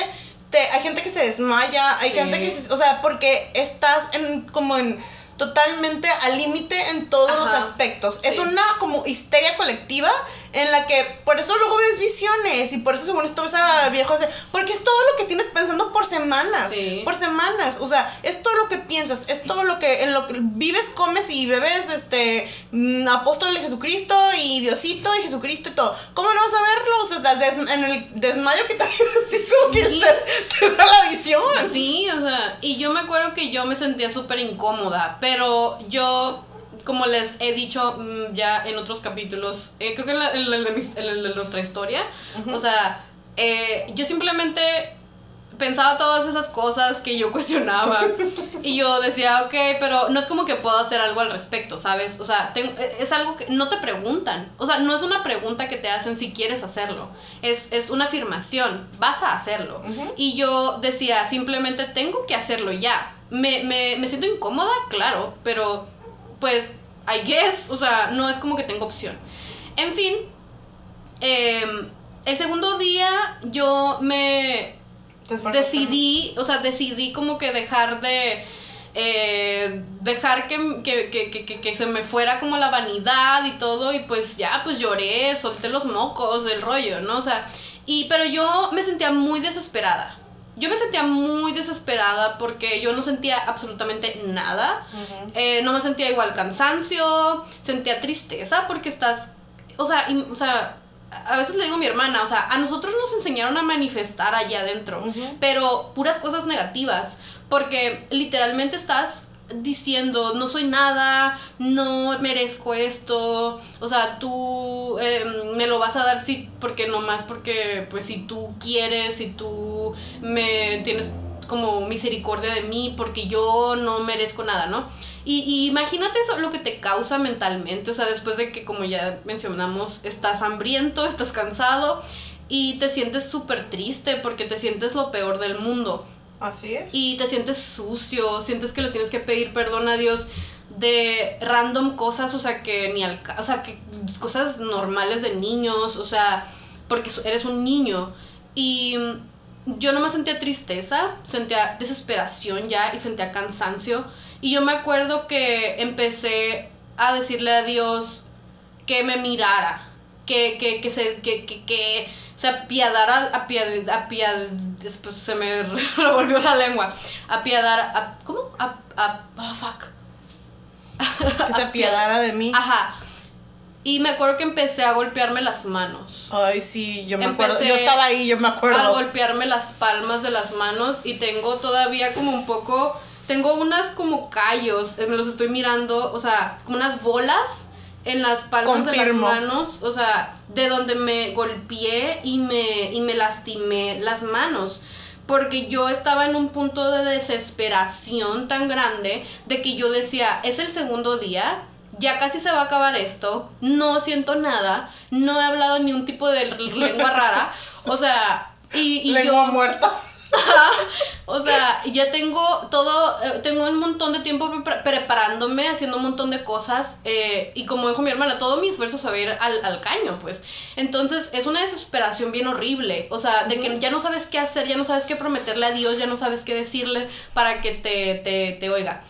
Hay gente que se desmaya, hay Sí. gente que se, o sea, porque estás en como en totalmente al límite en todos los aspectos. Sí. Es una como histeria colectiva en la que por eso luego ves visiones y por eso según esto ves a viejos, porque es todo lo que tienes pensando por semanas, Sí. por semanas, o sea, es todo lo que piensas, es todo lo que en lo que vives, comes y bebes este mm, apóstol de Jesucristo y Diosito y Jesucristo y todo. ¿Cómo no vas a verlo? O sea, des- en el desmayo que te *laughs* así como que Sí. te, te da la visión. Sí, o sea, y yo me acuerdo que yo me sentía súper incómoda, pero yo, como les he dicho mm, ya en otros capítulos, eh, creo que en, la- en nuestra historia, o sea, eh, yo simplemente pensaba todas esas cosas que yo *laughs* cuestionaba y yo decía, ok, pero no es como que puedo hacer algo al respecto, ¿sabes? O sea, ten- es algo que no te preguntan, o sea, no es una pregunta que te hacen si quieres hacerlo, es, es una afirmación, vas a hacerlo. Y yo decía, simplemente tengo que hacerlo ya. Me, me, me siento incómoda, claro, pero pues, I guess, o sea, no es como que tengo opción. En fin, em, el segundo día yo me decidí, o sea, decidí como que dejar de... eh, dejar que, que, que, que, se me fuera como la vanidad y todo y pues ya, pues lloré, solté los mocos del rollo, ¿no? O sea, y pero yo me sentía muy desesperada. Yo me sentía muy desesperada porque yo no sentía absolutamente nada. Eh, no me sentía igual cansancio, sentía tristeza porque estás, o sea, y- o sea, a veces le digo a mi hermana, o sea, a nosotros nos enseñaron a manifestar allá adentro, pero puras cosas negativas, porque literalmente estás diciendo, no soy nada, no merezco esto, o sea, tú em, me lo vas a dar si, porque nomás porque, pues si tú quieres, si tú me tienes como misericordia de mí, porque yo no merezco nada, ¿no? Y, y imagínate eso, lo que te causa mentalmente, o sea, después de que, como ya mencionamos, estás hambriento, estás cansado y te sientes súper triste porque te sientes lo peor del mundo Así es. y te sientes sucio, sientes que le tienes que pedir perdón a Dios de random cosas, o sea, que ni al o sea, que cosas normales de niños, o sea, porque eres un niño y yo no me sentía tristeza, sentía desesperación ya y sentía cansancio y yo me acuerdo que empecé a decirle a Dios que me mirara, que, que, que se, que, que, que se apiadara, apiad, apiad, después se me *laughs* revolvió la lengua, apiadar, a, ¿cómo? A, a, ah, fuck. Que se apiadara de mí. Ajá. Y me acuerdo que empecé a golpearme las manos. Ay, sí, yo me acuerdo. Yo estaba ahí, yo me A acuerdo. golpearme las palmas de las manos y tengo todavía como un poco, tengo unas como callos, eh, me los estoy mirando, o sea, como unas bolas en las palmas Confirmo. de las manos, o sea, de donde me golpeé y me, y me lastimé las manos. Porque yo estaba en un punto de desesperación tan grande de que yo decía, es el segundo día, ya casi se va a acabar esto, no siento nada, no he hablado ni un tipo de lengua rara, o sea, y, y Lengua yo... muerta. O sea, ya tengo todo, eh, tengo un montón de tiempo prepar- preparándome, haciendo un montón de cosas. eh, y como dijo mi hermana, todo mi esfuerzo se va a ir al, al caño, pues. Entonces, es una desesperación bien horrible. O sea, de que ya no sabes qué hacer, ya no sabes qué prometerle a Dios, ya no sabes qué decirle para que te, te, te oiga.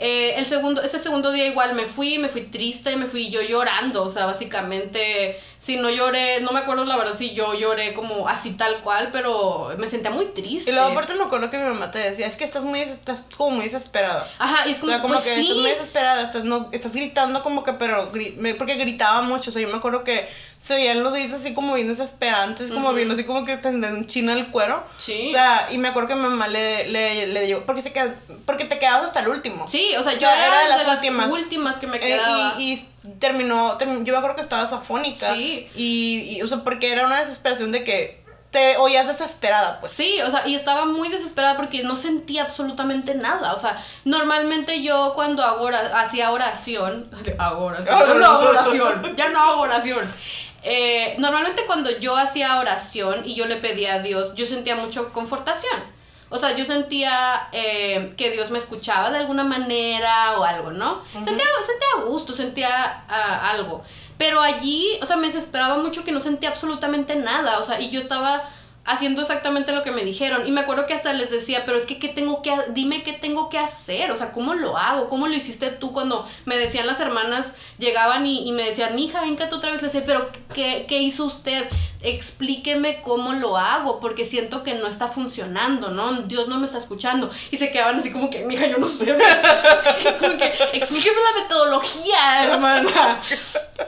Eh, el segundo, ese segundo día igual me fui, me fui triste, me fui yo llorando, o sea, básicamente si no lloré, no me acuerdo la verdad si yo lloré como así tal cual, pero me sentía muy triste. Y luego aparte me acuerdo que mi mamá te decía, es que estás muy, estás como muy desesperada. Ajá, y es como, o sea, como pues que sí. estás muy desesperada, estás, no, estás gritando como que, pero, gri- me- porque gritaba mucho, o sea, yo me acuerdo que se oían los gritos así como bien desesperantes, como bien así como que te enchina el cuero. Sí. O sea, y me acuerdo que mi mamá le, le, le dio, porque se queda, porque te quedabas hasta el último. Sí, o sea, O yo sea, era, de de las últimas. últimas, que me Eh, quedaba. y, y terminó, term- yo me acuerdo que estabas afónica. Sí. Y, y, o sea, porque era una desesperación de que te oías desesperada, pues. Sí, o sea, y estaba muy desesperada porque no sentía absolutamente nada. O sea, normalmente yo cuando hago ora- hacía oración, *laughs* hago oración, Ah, ya no no. hago oración, ya no hago oración. Eh, normalmente cuando yo hacía oración y yo le pedía a Dios, yo sentía mucho confortación. O sea, yo sentía eh, que Dios me escuchaba de alguna manera o algo, ¿no? Sentía, sentía gusto, sentía ah, algo. Pero allí, o sea, me desesperaba mucho que no sentía absolutamente nada. O sea, y yo estaba haciendo exactamente lo que me dijeron. Y me acuerdo que hasta les decía, pero es que, ¿qué tengo que, dime qué tengo que hacer? O sea, ¿cómo lo hago? ¿Cómo lo hiciste tú cuando me decían las hermanas, llegaban y, y me decían, mija, tú otra vez? Les decía, pero ¿qué, ¿qué hizo usted? Explíqueme cómo lo hago, porque siento que no está funcionando, ¿no? Dios no me está escuchando. Y se quedaban así como que, mija, yo no sé. *laughs* como que, explíqueme la metodología, hermana. *laughs*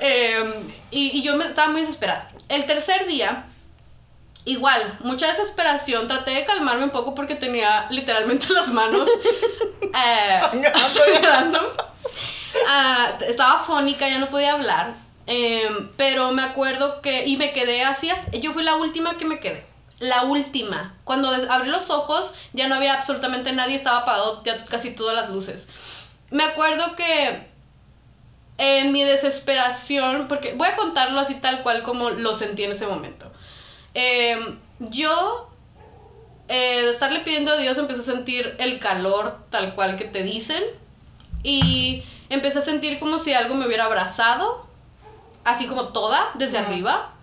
Em, y, y yo me estaba muy desesperada. El tercer día, Igual, mucha desesperación. Traté de calmarme un poco porque tenía literalmente las manos *laughs* eh, Sangrando. Ah, estaba fónica, ya no podía hablar. Em, pero me acuerdo que. Y me quedé así. Yo fui la última que me quedé. La última. Cuando abrí los ojos, ya no había absolutamente nadie. Estaba apagado ya casi todas las luces. Me acuerdo que en mi desesperación, porque voy a contarlo así tal cual como lo sentí en ese momento. Eh, yo, eh, de estarle pidiendo a Dios, empecé a sentir el calor tal cual que te dicen. Y empecé a sentir como si algo me hubiera abrazado, así como toda, desde arriba.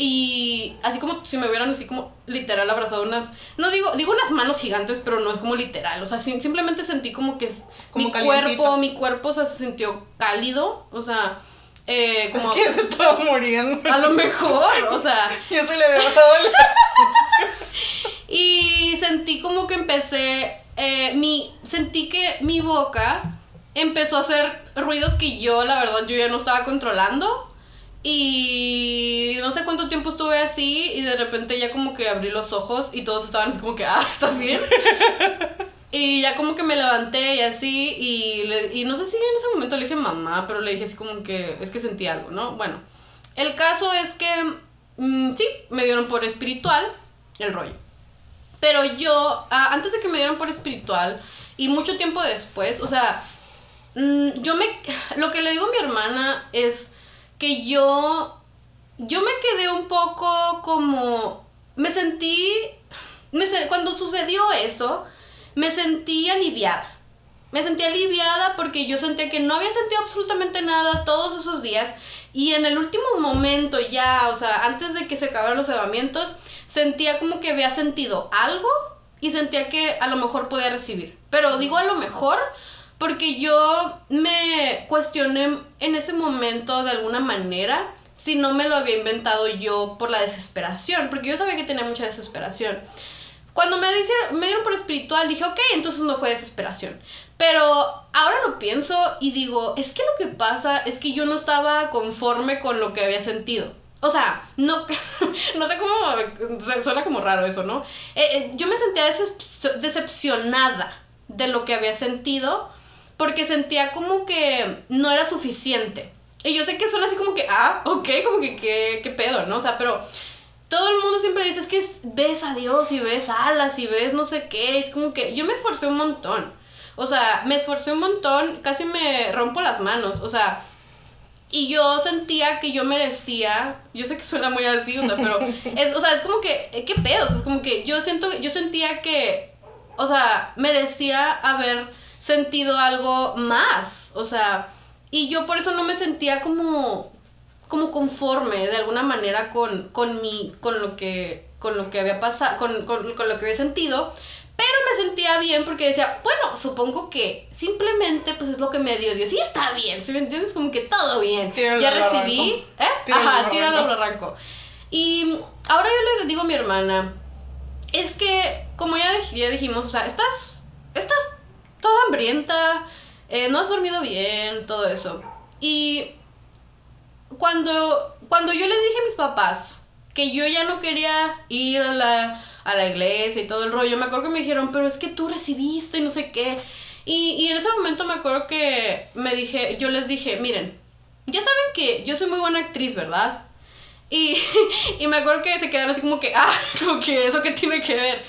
Y así como si me hubieran así como literal abrazado unas, no digo, digo unas manos gigantes, pero no es como literal, o sea, sim- simplemente sentí como que es, Como mi calientito. cuerpo, mi cuerpo o sea, se sintió cálido, o sea, eh, como Es que se estaba muriendo. a lo mejor, o sea, *laughs* Ya se le había bajado el *laughs* y sentí como que empecé, eh, mi, sentí que mi boca empezó a hacer ruidos que yo, la verdad, yo ya no estaba controlando. Y no sé cuánto tiempo estuve así y de repente ya como que abrí los ojos y todos estaban así como que, ah, ¿estás bien? *laughs* y ya como que me levanté y así y, le- y no sé si en ese momento le dije mamá, pero le dije así como que es que sentí algo, ¿no? Bueno, el caso es que mm, sí, me dieron por espiritual el rollo. Pero yo, antes de que me dieran por espiritual y mucho tiempo después, o sea, mm, yo me, *sighs* lo que le digo a mi hermana es que yo, yo me quedé un poco como, me sentí, me cuando sucedió eso, me sentí aliviada. Me sentí aliviada porque yo sentía que no había sentido absolutamente nada todos esos días y en el último momento ya, o sea, antes de que se acabaran los evamientos, sentía como que había sentido algo y sentía que a lo mejor podía recibir. Pero digo a lo mejor porque yo me cuestioné en ese momento de alguna manera si no me lo había inventado yo por la desesperación, porque yo sabía que tenía mucha desesperación. Cuando me, dicieron, me dieron por espiritual, dije, ok, entonces no fue desesperación. Pero ahora lo pienso y digo, es que lo que pasa es que yo no estaba conforme con lo que había sentido. O sea, no, *laughs* no sé cómo, suena como raro eso, ¿no? Eh, eh, yo me sentía decep- decepcionada de lo que había sentido porque sentía como que no era suficiente. Y yo sé que suena así como que, ah, ok, como que, ¿qué, qué pedo, ¿no? O sea, pero todo el mundo siempre dice, es que es- ves a Dios y ves alas y ves no sé qué. Es como que yo me esforcé un montón. O sea, me esforcé un montón, casi me rompo las manos. O sea, y yo sentía que yo merecía, yo sé que suena muy así, o sea, pero *laughs* es, o sea, es como que, eh, ¿qué pedos? Es como que yo siento, yo sentía que, o sea, merecía haber sentido algo más, o sea, y yo por eso no me sentía como, como conforme de alguna manera con, con mi, con lo que, con lo que había pasado, con, con, con lo que había sentido, pero me sentía bien porque decía, bueno, supongo que simplemente pues es lo que me dio Dios. Y está bien, si me entiendes? Como que todo bien. ya recibí. ¿Eh? Ajá, tíralo al arranco. Y ahora yo le digo a mi hermana, es que, como ya, ya dijimos, o sea, estás, estás toda hambrienta, eh, no has dormido bien, todo eso. Y cuando, cuando yo les dije a mis papás que yo ya no quería ir a la, a la iglesia y todo el rollo, me acuerdo que me dijeron, pero es que tú recibiste y no sé qué. Y, y en ese momento me acuerdo que me dije, yo les dije, miren, ya saben que yo soy muy buena actriz, ¿verdad? Y, *laughs* y me acuerdo que se quedaron así como que, ah, *laughs* como que eso que tiene que ver.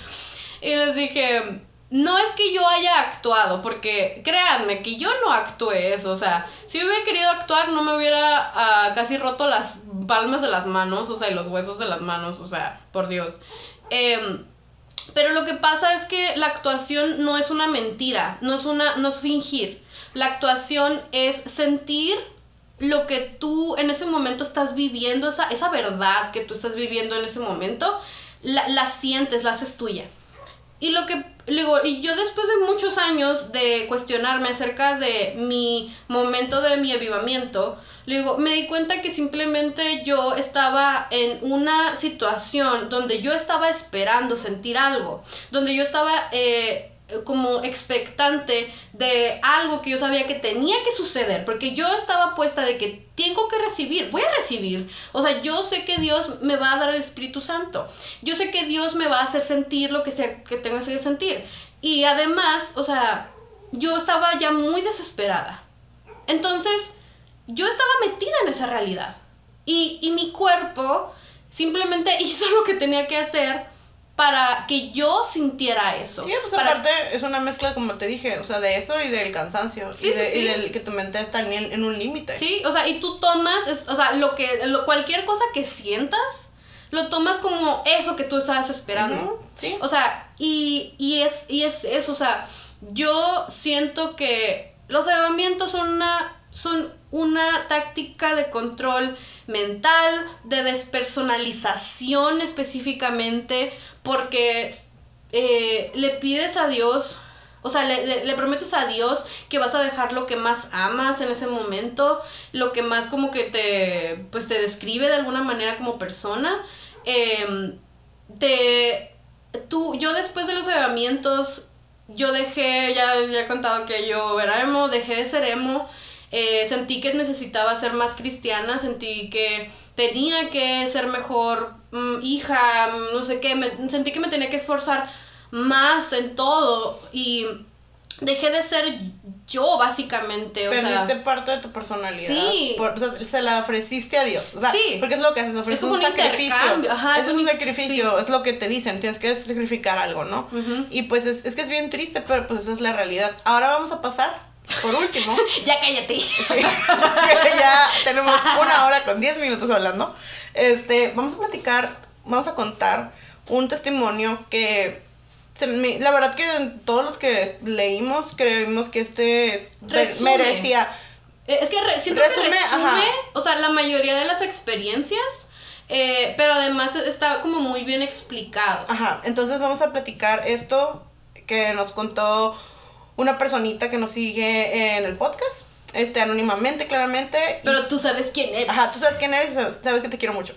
Y les dije, no es que yo haya actuado, porque créanme que yo no actué eso, o sea, si hubiera querido actuar no me hubiera ah, casi roto las palmas de las manos, o sea, y los huesos de las manos, o sea, por Dios. Em, pero lo que pasa es que la actuación no es una mentira, no es una, no es fingir. La actuación es sentir lo que tú en ese momento estás viviendo, esa, esa verdad que tú estás viviendo en ese momento, la, la sientes, la haces tuya. Y lo que digo, y yo después de muchos años de cuestionarme acerca de mi momento de mi avivamiento, digo, me di cuenta que simplemente yo estaba en una situación donde yo estaba esperando sentir algo, donde yo estaba eh, como expectante de algo que yo sabía que tenía que suceder, porque yo estaba puesta de que tengo que recibir, voy a recibir. O sea, yo sé que Dios me va a dar el Espíritu Santo. Yo sé que Dios me va a hacer sentir lo que sea que tenga que sentir. Y además, o sea, yo estaba ya muy desesperada. Entonces, yo estaba metida en esa realidad. Y, y mi cuerpo simplemente *laughs* hizo lo que tenía que hacer para que yo sintiera eso. Sí, pues aparte es una mezcla, como te dije, o sea, de eso y del cansancio. Sí, y, de, sí, y del que tu mente está en, un límite. Sí, o sea, y tú tomas, o sea, lo que, lo, cualquier cosa que sientas, lo tomas como eso que tú estabas esperando. sí. O sea, y, y, es, y es eso, o sea, yo siento que los avivamientos son una, son una táctica de control mental, de despersonalización específicamente, porque eh, le pides a Dios, o sea, le, le, prometes a Dios que vas a dejar lo que más amas en ese momento, lo que más como que te, pues te describe de alguna manera como persona. Em, te, tú, yo después de los avivamientos, yo dejé, ya, ya he contado que yo era emo, dejé de ser emo, eh, sentí que necesitaba ser más cristiana, sentí que tenía que ser mejor mm, hija, no sé qué, me, sentí que me tenía que esforzar más en todo y dejé de ser yo básicamente. O Perdiste parte de tu personalidad. Sí. o sea, se la ofreciste a Dios. O sea, sí. Porque es lo que haces, ofreces un, sacrificio. es, un, sacrificio, es lo que te dicen, tienes que sacrificar algo, ¿no? Y pues es, es que es bien triste, pero pues esa es la realidad. Ahora vamos a pasar por último. *laughs* ya cállate. *laughs* ya tenemos una hora con 10 minutos hablando. Este, vamos a platicar, vamos a contar un testimonio que la verdad que todos los que leímos creímos que este merecía eh, es que siento que resume o sea, la mayoría de las experiencias, eh, pero además está como muy bien explicado. Ajá, entonces vamos a platicar esto que nos contó una personita que nos sigue en el podcast, este, anónimamente, claramente. Pero tú sabes quién eres. Ajá, tú sabes quién eres y sabes, que te quiero mucho.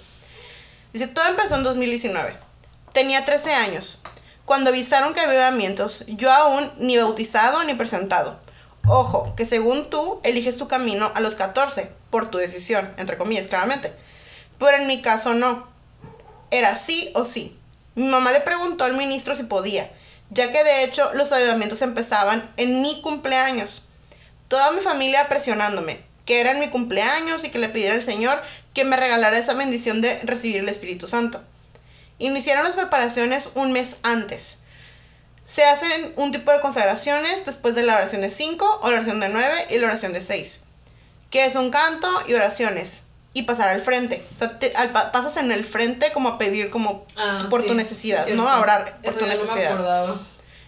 Dice, todo empezó en 2019. Tenía 13 años. Cuando avisaron que había avivamientos, yo aún ni bautizado ni presentado. Ojo, que según tú eliges tu camino a los 14, por tu decisión, entre comillas, claramente. Pero en mi caso no. Era sí o sí. Mi mamá le preguntó al ministro si podía ya que de hecho los avivamientos empezaban en mi cumpleaños. Toda mi familia presionándome, que era en mi cumpleaños y que le pidiera al Señor que me regalara esa bendición de recibir el Espíritu Santo. Iniciaron las preparaciones un mes antes. Se hacen un tipo de consagraciones después de la oración de 5, la oración de 9 y la oración de 6, que es un canto y oraciones y pasar al frente. O sea, pasas en el frente como a pedir como ah, por tu necesidad, ¿no? A orar por tu necesidad.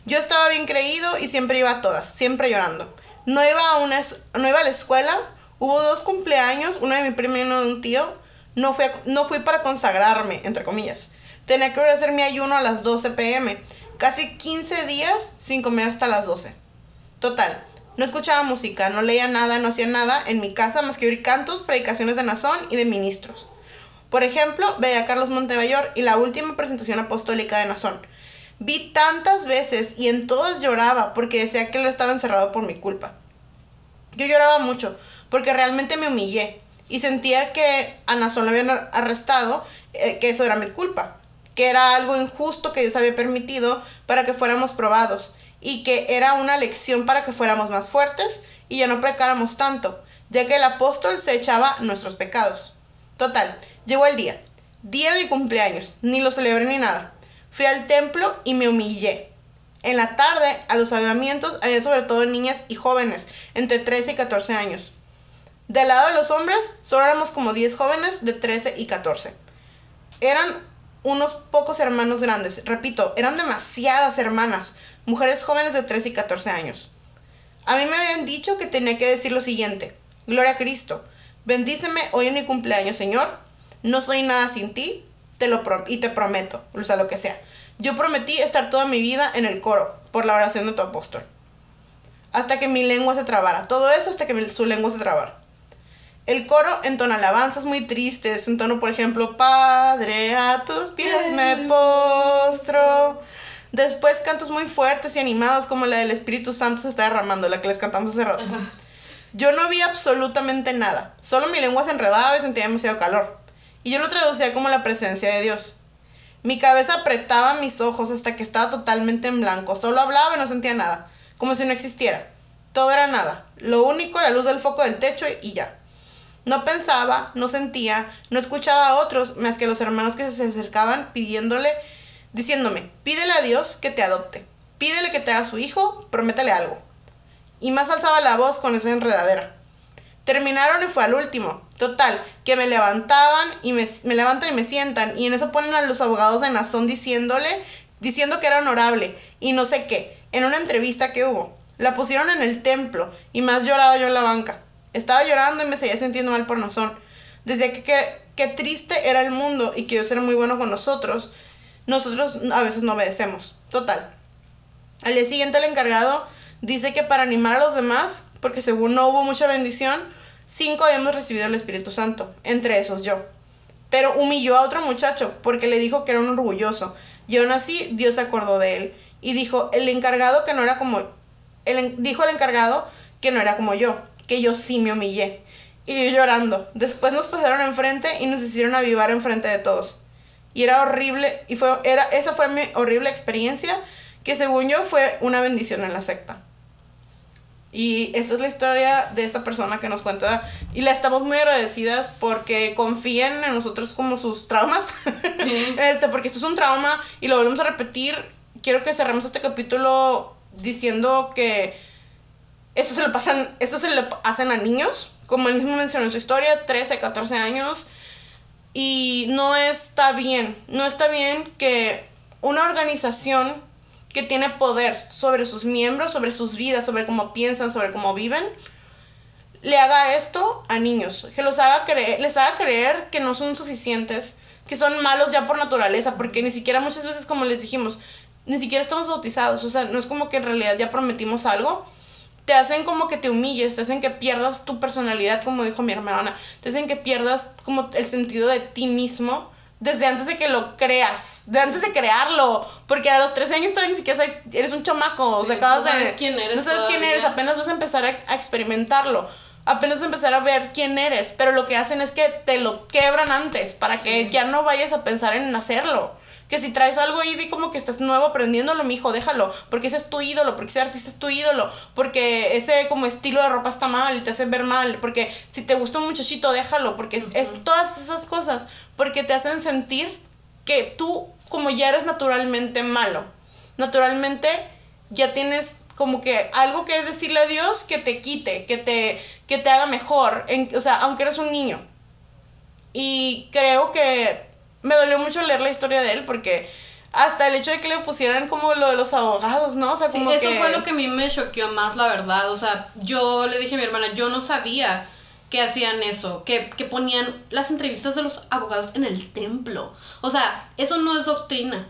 Yo estaba bien creído y siempre iba a todas, siempre llorando. No iba a una no iba a la escuela. Hubo dos cumpleaños, uno de mi primo y uno de un tío. No fui, no fui para consagrarme, entre comillas. Tenía que hacer mi ayuno a las 12 pm. Casi 15 días sin comer hasta las 12. Total, no escuchaba música, no leía nada, no hacía nada en mi casa más que oír cantos, predicaciones de Nazón y de ministros. Por ejemplo, veía a Carlos Montemayor y la última presentación apostólica de Nazón. Vi tantas veces y en todas lloraba porque decía que él estaba encerrado por mi culpa. Yo lloraba mucho porque realmente me humillé y sentía que a Nazón lo habían arrestado, eh, que eso era mi culpa, que era algo injusto que Dios había permitido para que fuéramos probados y que era una lección para que fuéramos más fuertes y ya no pecáramos tanto, ya que el apóstol se echaba nuestros pecados. Total, llegó el día, día de cumpleaños, ni lo celebré ni nada. Fui al templo y me humillé. En la tarde, a los avivamientos había sobre todo niñas y jóvenes, entre 13 y 14 años. Del lado de los hombres, solo éramos como 10 jóvenes de 13 y 14. Eran unos pocos hermanos grandes, repito, eran demasiadas hermanas, mujeres jóvenes de 13 y 14 años. A mí me habían dicho que tenía que decir lo siguiente, Gloria a Cristo, bendíceme hoy en mi cumpleaños, Señor, no soy nada sin ti, te lo y te prometo, o sea, lo que sea. Yo prometí estar toda mi vida en el coro, por la oración de tu apóstol. Hasta que mi lengua se trabara. Todo eso hasta que su lengua se trabara. El coro entona alabanzas muy tristes, en tono, por ejemplo, Padre, a tus pies me postro. Después cantos muy fuertes y animados como la del Espíritu Santo se está derramando, la que les cantamos hace rato. Yo no vi absolutamente nada, solo mi lengua se enredaba y sentía demasiado calor. Y yo lo traducía como la presencia de Dios. Mi cabeza apretaba mis ojos hasta que estaba totalmente en blanco. Solo hablaba y no sentía nada, como si no existiera. Todo era nada. Lo único, la luz del foco del techo y ya. No pensaba, no sentía, no escuchaba a otros más que los hermanos que se acercaban pidiéndole, diciéndome, pídele a Dios que te adopte, pídele que te haga su hijo, prométale algo. Y más alzaba la voz con esa enredadera. Terminaron y fue al último. Total, que me levantaban y me, levantan y me sientan. Y en eso ponen a los abogados de Nazón diciéndole, diciendo que era honorable y no sé qué, en una entrevista que hubo. La pusieron en el templo y más lloraba yo en la banca. Estaba llorando y me seguía sintiendo mal por Nazón. Decía que, que, triste era el mundo y que Dios era muy bueno con nosotros. Nosotros a veces no obedecemos. Total. Al día siguiente el encargado dice que para animar a los demás, porque según no hubo mucha bendición, cinco habíamos recibido el Espíritu Santo, entre esos yo. Pero humilló a otro muchacho porque le dijo que era un orgulloso. Y aún así Dios se acordó de él. Y dijo, el encargado que no era como... El, dijo el encargado que no era como yo que yo sí me humillé. Y yo llorando. Después nos pasaron enfrente y nos hicieron avivar enfrente de todos. Y era horrible, y fue, era, esa fue mi horrible experiencia, que según yo fue una bendición en la secta. Y esta es la historia de esta persona que nos cuenta. Y le estamos muy agradecidas porque confían en nosotros como sus traumas. *laughs* este, porque esto es un trauma y lo volvemos a repetir. Quiero que cerremos este capítulo diciendo que esto se lo pasan, esto se le hacen a niños, como él mismo mencionó en su historia, 13, 14 años. Y no está bien, no está bien que una organización que tiene poder sobre sus miembros, sobre sus vidas, sobre cómo piensan, sobre cómo viven, le haga esto a niños, que los haga creer, les haga creer que no son suficientes, que son malos ya por naturaleza, porque ni siquiera muchas veces, como les dijimos, ni siquiera estamos bautizados, o sea, no es como que en realidad ya prometimos algo, te hacen como que te humilles, te hacen que pierdas tu personalidad, como dijo mi hermana, te hacen que pierdas como el sentido de ti mismo desde antes de que lo creas, de antes de crearlo, porque a los 13 años todavía ni siquiera eres un chamaco, o sea, acabas no sabes quién eres. No sabes quién eres, apenas vas a empezar a, a experimentarlo apenas vas a empezar a ver quién eres, pero lo que hacen es que te lo quebran antes para que ya no vayas a pensar en hacerlo que si traes algo ahí, di como que estás nuevo aprendiéndolo, hijo déjalo, porque ese es tu ídolo, porque ese artista es tu ídolo, porque ese como estilo de ropa está mal y te hace ver mal, porque si te gusta un muchachito, déjalo, porque es, todas esas cosas, porque te hacen sentir que tú como ya eres naturalmente malo, naturalmente ya tienes como que algo que decirle a Dios que te quite, que te, que te haga mejor, en, o sea, aunque eres un niño. Y creo que me dolió mucho leer la historia de él porque hasta el hecho de que le pusieran como lo de los abogados, ¿no? O sea, como eso fue lo que a mí me choqueó más, la verdad. O sea, yo le dije a mi hermana, yo no sabía que hacían eso, que, que ponían las entrevistas de los abogados en el templo. O sea, eso no es doctrina.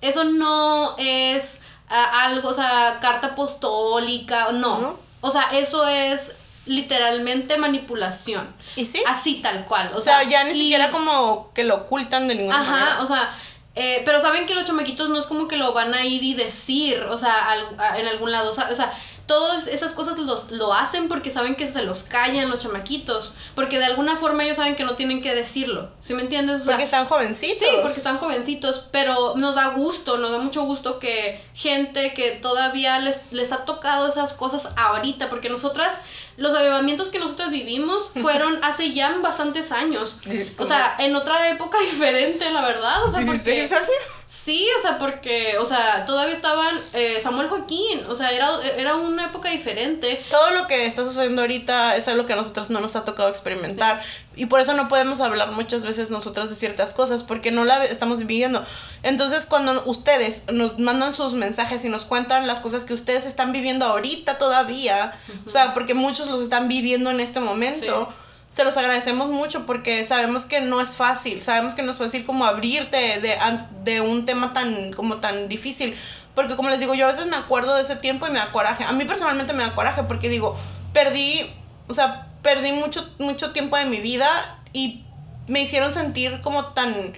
Eso no es ah, algo, o sea, carta apostólica, no. ¿No? O sea, eso es literalmente manipulación. ¿Y sí? Así tal cual. O, O sea, sea, ya ni y- siquiera como que lo ocultan de ninguna Ajá, manera. o sea, eh, pero saben que los chamaquitos no es como que lo van a ir y decir, o sea, al- a- en algún lado, o sea, o sea, todas esas cosas los, lo hacen porque saben que se los callan los chamaquitos, porque de alguna forma ellos saben que no tienen que decirlo, ¿sí me entiendes? O sea, Porque están jovencitos. Sí, porque están jovencitos, pero nos da gusto, nos da mucho gusto que gente que todavía les, les ha tocado esas cosas ahorita, porque nosotras, los avivamientos que nosotras vivimos *laughs* fueron hace ya bastantes años. O sea, en otra época *laughs* diferente, la verdad. O sea, porque... 16 años. Sí, o sea, porque, o sea, todavía estaban eh, Samuel Joaquín, o sea, era, era una época diferente. Todo lo que está sucediendo ahorita es algo que a nosotros no nos ha tocado experimentar. Y por eso no podemos hablar muchas veces nosotras de ciertas cosas, porque no la estamos viviendo. Entonces, cuando ustedes nos mandan sus mensajes y nos cuentan las cosas que ustedes están viviendo ahorita todavía, o sea, porque muchos los están viviendo en este momento. Se los agradecemos mucho porque sabemos que no es fácil, sabemos que no es fácil como abrirte de, de un tema tan, como tan difícil. Porque como les digo, yo a veces me acuerdo de ese tiempo y me da coraje. A mí personalmente me da coraje porque digo, perdí, o sea, perdí mucho, mucho tiempo de mi vida y me hicieron sentir como tan,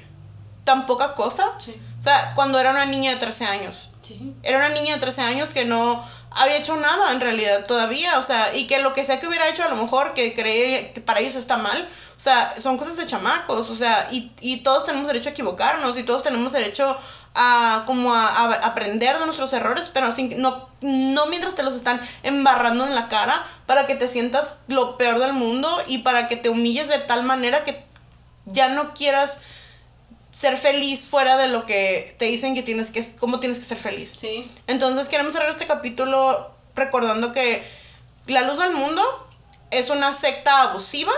tan poca cosa. Sí. O sea, cuando era una niña de 13 años. Sí. Era una niña de 13 años que no había hecho nada en realidad todavía, o sea, y que lo que sea que hubiera hecho a lo mejor que creer que para ellos está mal, o sea, son cosas de chamacos, o sea, y, y todos tenemos derecho a equivocarnos y todos tenemos derecho a como a, a aprender de nuestros errores, pero sin, no, no mientras te los están embarrando en la cara para que te sientas lo peor del mundo y para que te humilles de tal manera que ya no quieras ser feliz fuera de lo que te dicen que tienes que, cómo tienes que ser feliz. Sí. Entonces queremos cerrar este capítulo recordando que la luz del mundo es una secta abusiva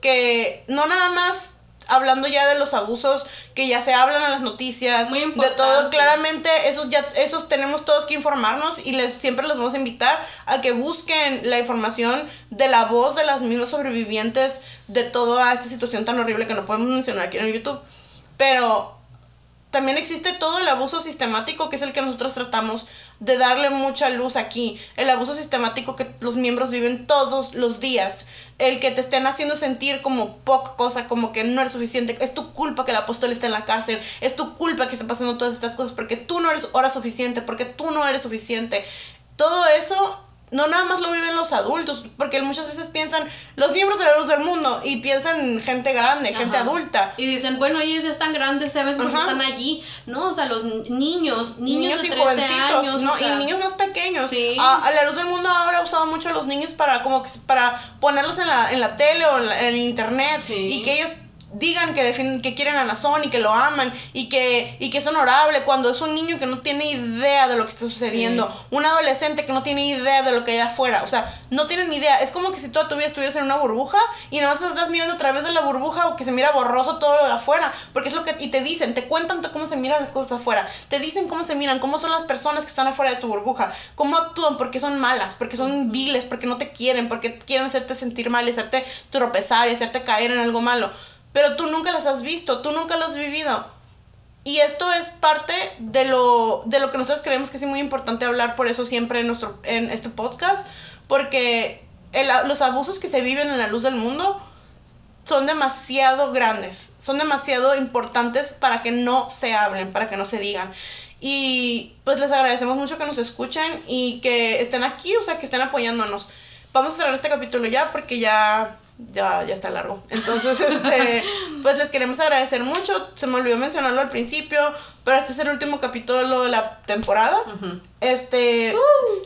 que no nada más hablando ya de los abusos que ya se hablan en las noticias, Muy de todo, claramente esos ya esos tenemos todos que informarnos y les siempre les vamos a invitar a que busquen la información de la voz de las mismas sobrevivientes de toda esta situación tan horrible que no podemos mencionar aquí en el YouTube. Pero también existe todo el abuso sistemático que es el que nosotros tratamos de darle mucha luz aquí. El abuso sistemático que los miembros viven todos los días. El que te estén haciendo sentir como poca cosa, como que no eres suficiente. Es tu culpa que el apóstol esté en la cárcel. Es tu culpa que esté pasando todas estas cosas porque tú no eres hora suficiente, porque tú no eres suficiente. Todo eso no nada más lo viven los adultos, porque muchas veces piensan los miembros de la luz del mundo y piensan gente grande, gente adulta. Y dicen, bueno, ellos ya están grandes, ¿sabes? Porque están allí. No, o sea, los ni- niños, niños, niños de y 13 jovencitos, años. ¿no? o sea, y niños más pequeños. Sí. A, a la luz del mundo ahora ha usado mucho a los niños para como que para ponerlos en la, en la tele o en, la- en el internet Sí. y que ellos digan que que quieren a Nazón y que lo aman y que y que es honorable cuando es un niño que no tiene idea de lo que está sucediendo, un adolescente que no tiene idea de lo que hay afuera, o sea, no tienen idea, es como que si toda tu vida estuvieras en una burbuja y nada más estás mirando a través de la burbuja o que se mira borroso todo lo de afuera, porque es lo que y te dicen, te cuentan cómo se miran las cosas afuera, te dicen cómo se miran, cómo son las personas que están afuera de tu burbuja, cómo actúan, porque son malas, porque son viles, porque no te quieren, porque quieren hacerte sentir mal y hacerte tropezar y hacerte caer en algo malo. Pero tú nunca las has visto, tú nunca las has vivido. Y esto es parte de lo, de lo que nosotros creemos que es muy importante hablar, por eso siempre en, nuestro, en este podcast, porque el- los abusos que se viven en la luz del mundo son demasiado grandes, son demasiado importantes para que no se hablen, para que no se digan. Y pues les agradecemos mucho que nos escuchen y que estén aquí, o sea, que estén apoyándonos. Vamos a cerrar este capítulo ya porque ya ya, ya está largo. Entonces, este, *laughs* pues les queremos agradecer mucho. Se me olvidó mencionarlo al principio, pero este es el último capítulo de la temporada. Este,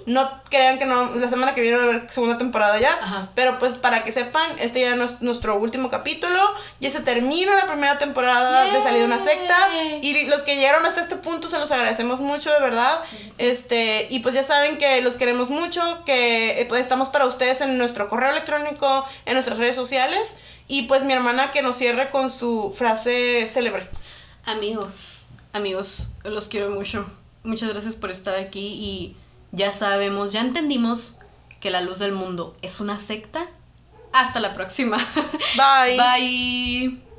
no crean que no, la semana que viene va a haber segunda temporada ya, Ajá. pero pues para que sepan, este ya no es nuestro último capítulo, ya se termina la primera temporada de Salida de una secta y los que llegaron hasta este punto se los agradecemos mucho, de verdad. Este, y pues ya saben que los queremos mucho, que eh, pues estamos para ustedes en nuestro correo electrónico, en nuestras redes sociales y pues mi hermana que nos cierre con su frase célebre. Amigos, amigos, los quiero mucho. Muchas gracias por estar aquí y ya sabemos, ya entendimos que la luz del mundo es una secta Hasta la próxima. *laughs* Bye. Bye.